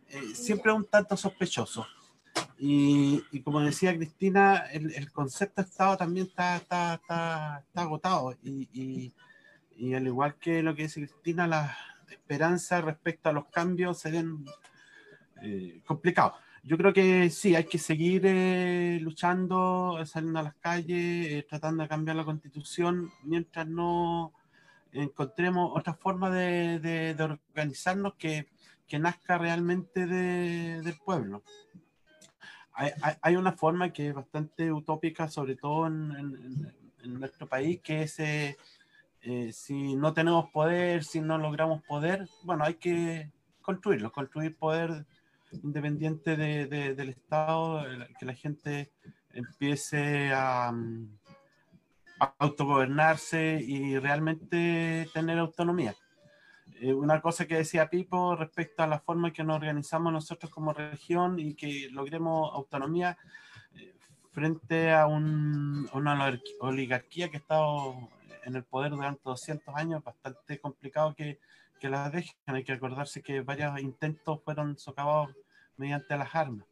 eh, siempre es un tanto sospechoso. Y, y como decía Cristina, el, el, concepto de Estado también está, está, está, está agotado. Y, y, al igual que lo que dice Cristina, las esperanzas respecto a los cambios se ven eh, complicados. Yo creo que sí, hay que seguir eh, luchando, saliendo a las calles, tratando de cambiar la constitución, mientras no, encontremos otra forma de, de, organizarnos que, que, nazca realmente de, del pueblo. Hay, hay, una forma que es bastante utópica, sobre todo en, en, nuestro país, que es eh, eh, si no tenemos poder, si no logramos poder, bueno, hay que construirlo, construir poder independiente del Estado, que la gente empiece a, autogobernarse y realmente tener autonomía. Eh, una cosa que decía Pipo respecto a la forma en que nos organizamos nosotros como región y que logremos autonomía eh, frente a un, una oligarquía que ha estado en el poder durante 200 años, bastante complicado que, que la dejen. Hay que acordarse que varios intentos fueron socavados mediante las armas.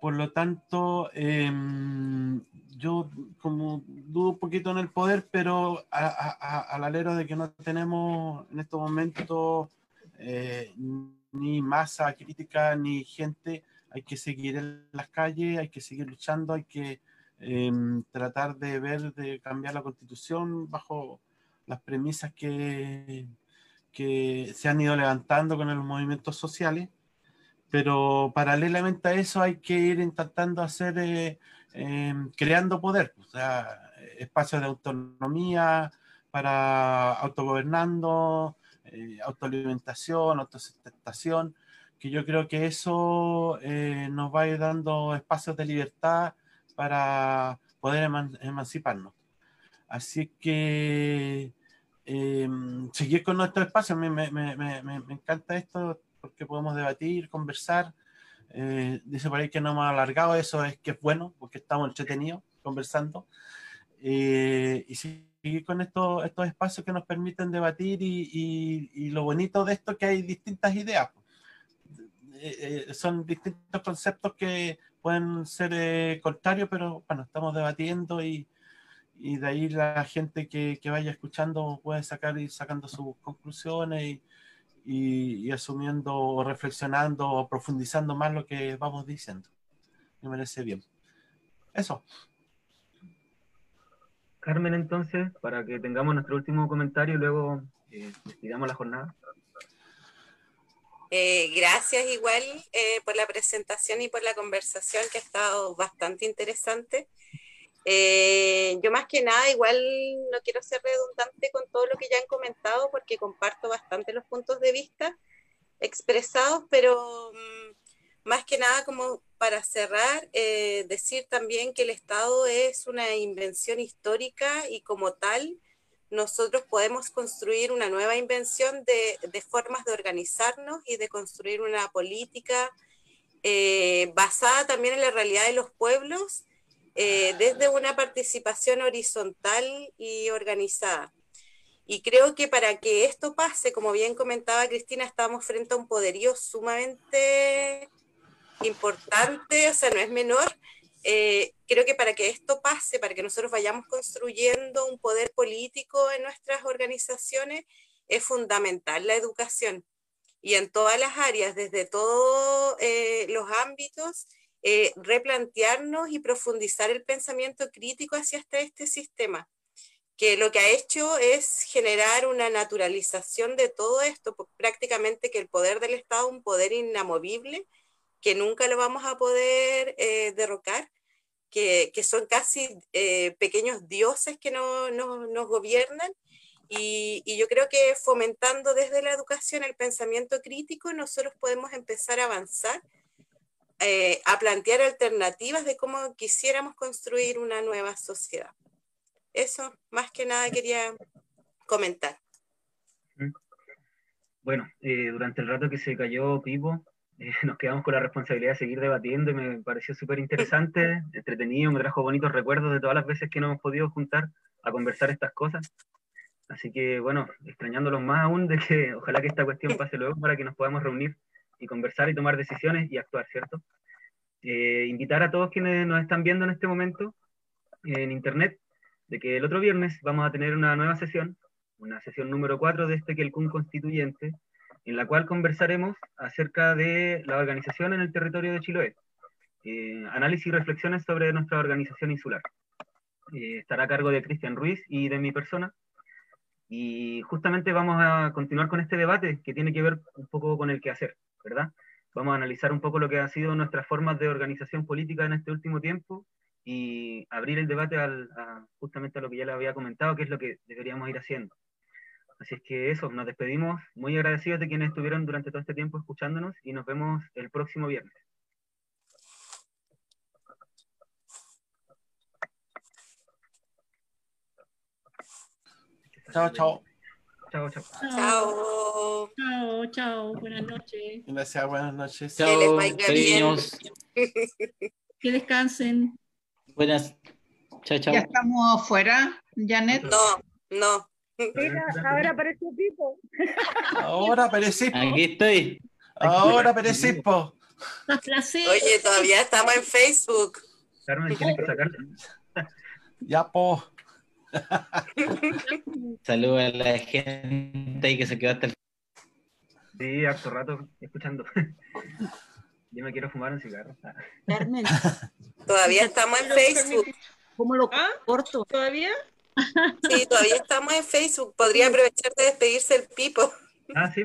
Por lo tanto, em, yo como dudo un poquito en el poder, pero al alero de que no tenemos en estos momentos eh, ni masa crítica ni gente, hay que seguir en las calles, hay que seguir luchando, hay que em, tratar de ver, de cambiar la constitución bajo las premisas que se han ido levantando con los movimientos sociales pero paralelamente a eso hay que ir intentando hacer, eh, em, creando poder, o sea, espacios de autonomía para autogobernando, eh, autoalimentación, autosustentación, que yo creo que eso eh, nos va a ir dando espacios de libertad para poder emanciparnos. Así que seguir con nuestro espacio, me, me, me encanta esto, porque podemos debatir, conversar. Eh, dice por ahí que no hemos alargado, eso es que es bueno, porque estamos entretenidos conversando. eh, y seguir con estos, estos espacios que nos permiten debatir y, y, lo bonito de esto es que hay distintas ideas. Eh, eh, son distintos conceptos que pueden ser contrarios, pero bueno, estamos debatiendo y, y de ahí la gente que, que, vaya escuchando puede sacar y sacando sus conclusiones y, y, asumiendo o reflexionando o profundizando más lo que vamos diciendo. Me parece bien. Eso. Carmen, entonces, para que tengamos nuestro último comentario y luego eh, la jornada. Eh, gracias igual eh, por la presentación y por la conversación que ha estado bastante interesante. Eh, yo más que nada igual no quiero ser redundante con todo lo que ya han comentado porque comparto bastante los puntos de vista expresados, pero mm, más que nada como para cerrar, eh, decir también que el Estado es una invención histórica y como tal nosotros podemos construir una nueva invención de, de formas de organizarnos y de construir una política eh, basada también en la realidad de los pueblos eh, desde una participación horizontal y organizada. Y creo que para que esto pase, como bien comentaba Cristina, estamos frente a un poderío sumamente importante, o sea, no es menor. Eh, creo que para que esto pase, para que nosotros vayamos construyendo un poder político en nuestras organizaciones, es fundamental la educación. Y en todas las áreas, desde todos eh, los ámbitos, eh, replantearnos y profundizar el pensamiento crítico hacia este, este sistema, que lo que ha hecho es generar una naturalización de todo esto, prácticamente que el poder del Estado es un poder inamovible, que nunca lo vamos a poder eh, derrocar, que, que, son casi eh, pequeños dioses que no, no, nos gobiernan. Y, y, yo creo que fomentando desde la educación el pensamiento crítico, nosotros podemos empezar a avanzar eh, a plantear alternativas de cómo quisiéramos construir una nueva sociedad. Eso más que nada quería comentar. Bueno, eh, durante el rato que se cayó Pipo, eh, nos quedamos con la responsabilidad de seguir debatiendo y me pareció súper interesante, entretenido, me trajo bonitos recuerdos de todas las veces que nos hemos podido juntar a conversar estas cosas. Así que bueno, extrañándolos más aún de que ojalá que esta cuestión pase luego para que nos podamos reunir y conversar y tomar decisiones y actuar, ¿cierto? Eh, invitar a todos quienes nos están viendo en este momento en internet de que el otro viernes vamos a tener una nueva sesión, una sesión número 4 de este Quelcún Constituyente, en la cual conversaremos acerca de la organización en el territorio de Chiloé, eh, análisis y reflexiones sobre nuestra organización insular. Eh, estará a cargo de Cristian Ruiz y de mi persona, y justamente vamos a continuar con este debate que tiene que ver un poco con el quehacer. Vamos a analizar un poco lo que han sido nuestras formas de organización política en este último tiempo y abrir el debate al, justamente a lo que ya le había comentado, que es lo que deberíamos ir haciendo. Así es que eso, nos despedimos muy agradecidos de quienes estuvieron durante todo este tiempo escuchándonos y nos vemos el próximo viernes. Chao, chao. Chao, chao. Chao. Chao, chao. Buenas noches. Gracias, buenas noches. Que les vaya bien. Que descansen. Buenas. Chao, chao. ¿Ya estamos afuera, Janet? No, no. Mira, ahora apareció Pipo. Ahora aparecí. Aquí estoy. Ahora aparecí. po. placer. Oye, todavía estamos en Facebook. Carmen, tienes que sacar. Ya, po. Saludos a la gente ahí que se quedó hasta el Sí, harto rato escuchando. Yo me quiero fumar un cigarro. Carmen, Todavía estamos en Facebook. ¿Cómo lo ¿Ah? corto? ¿Todavía? Sí, todavía estamos en Facebook. Podría aprovechar de despedirse el Pipo. Ah, sí.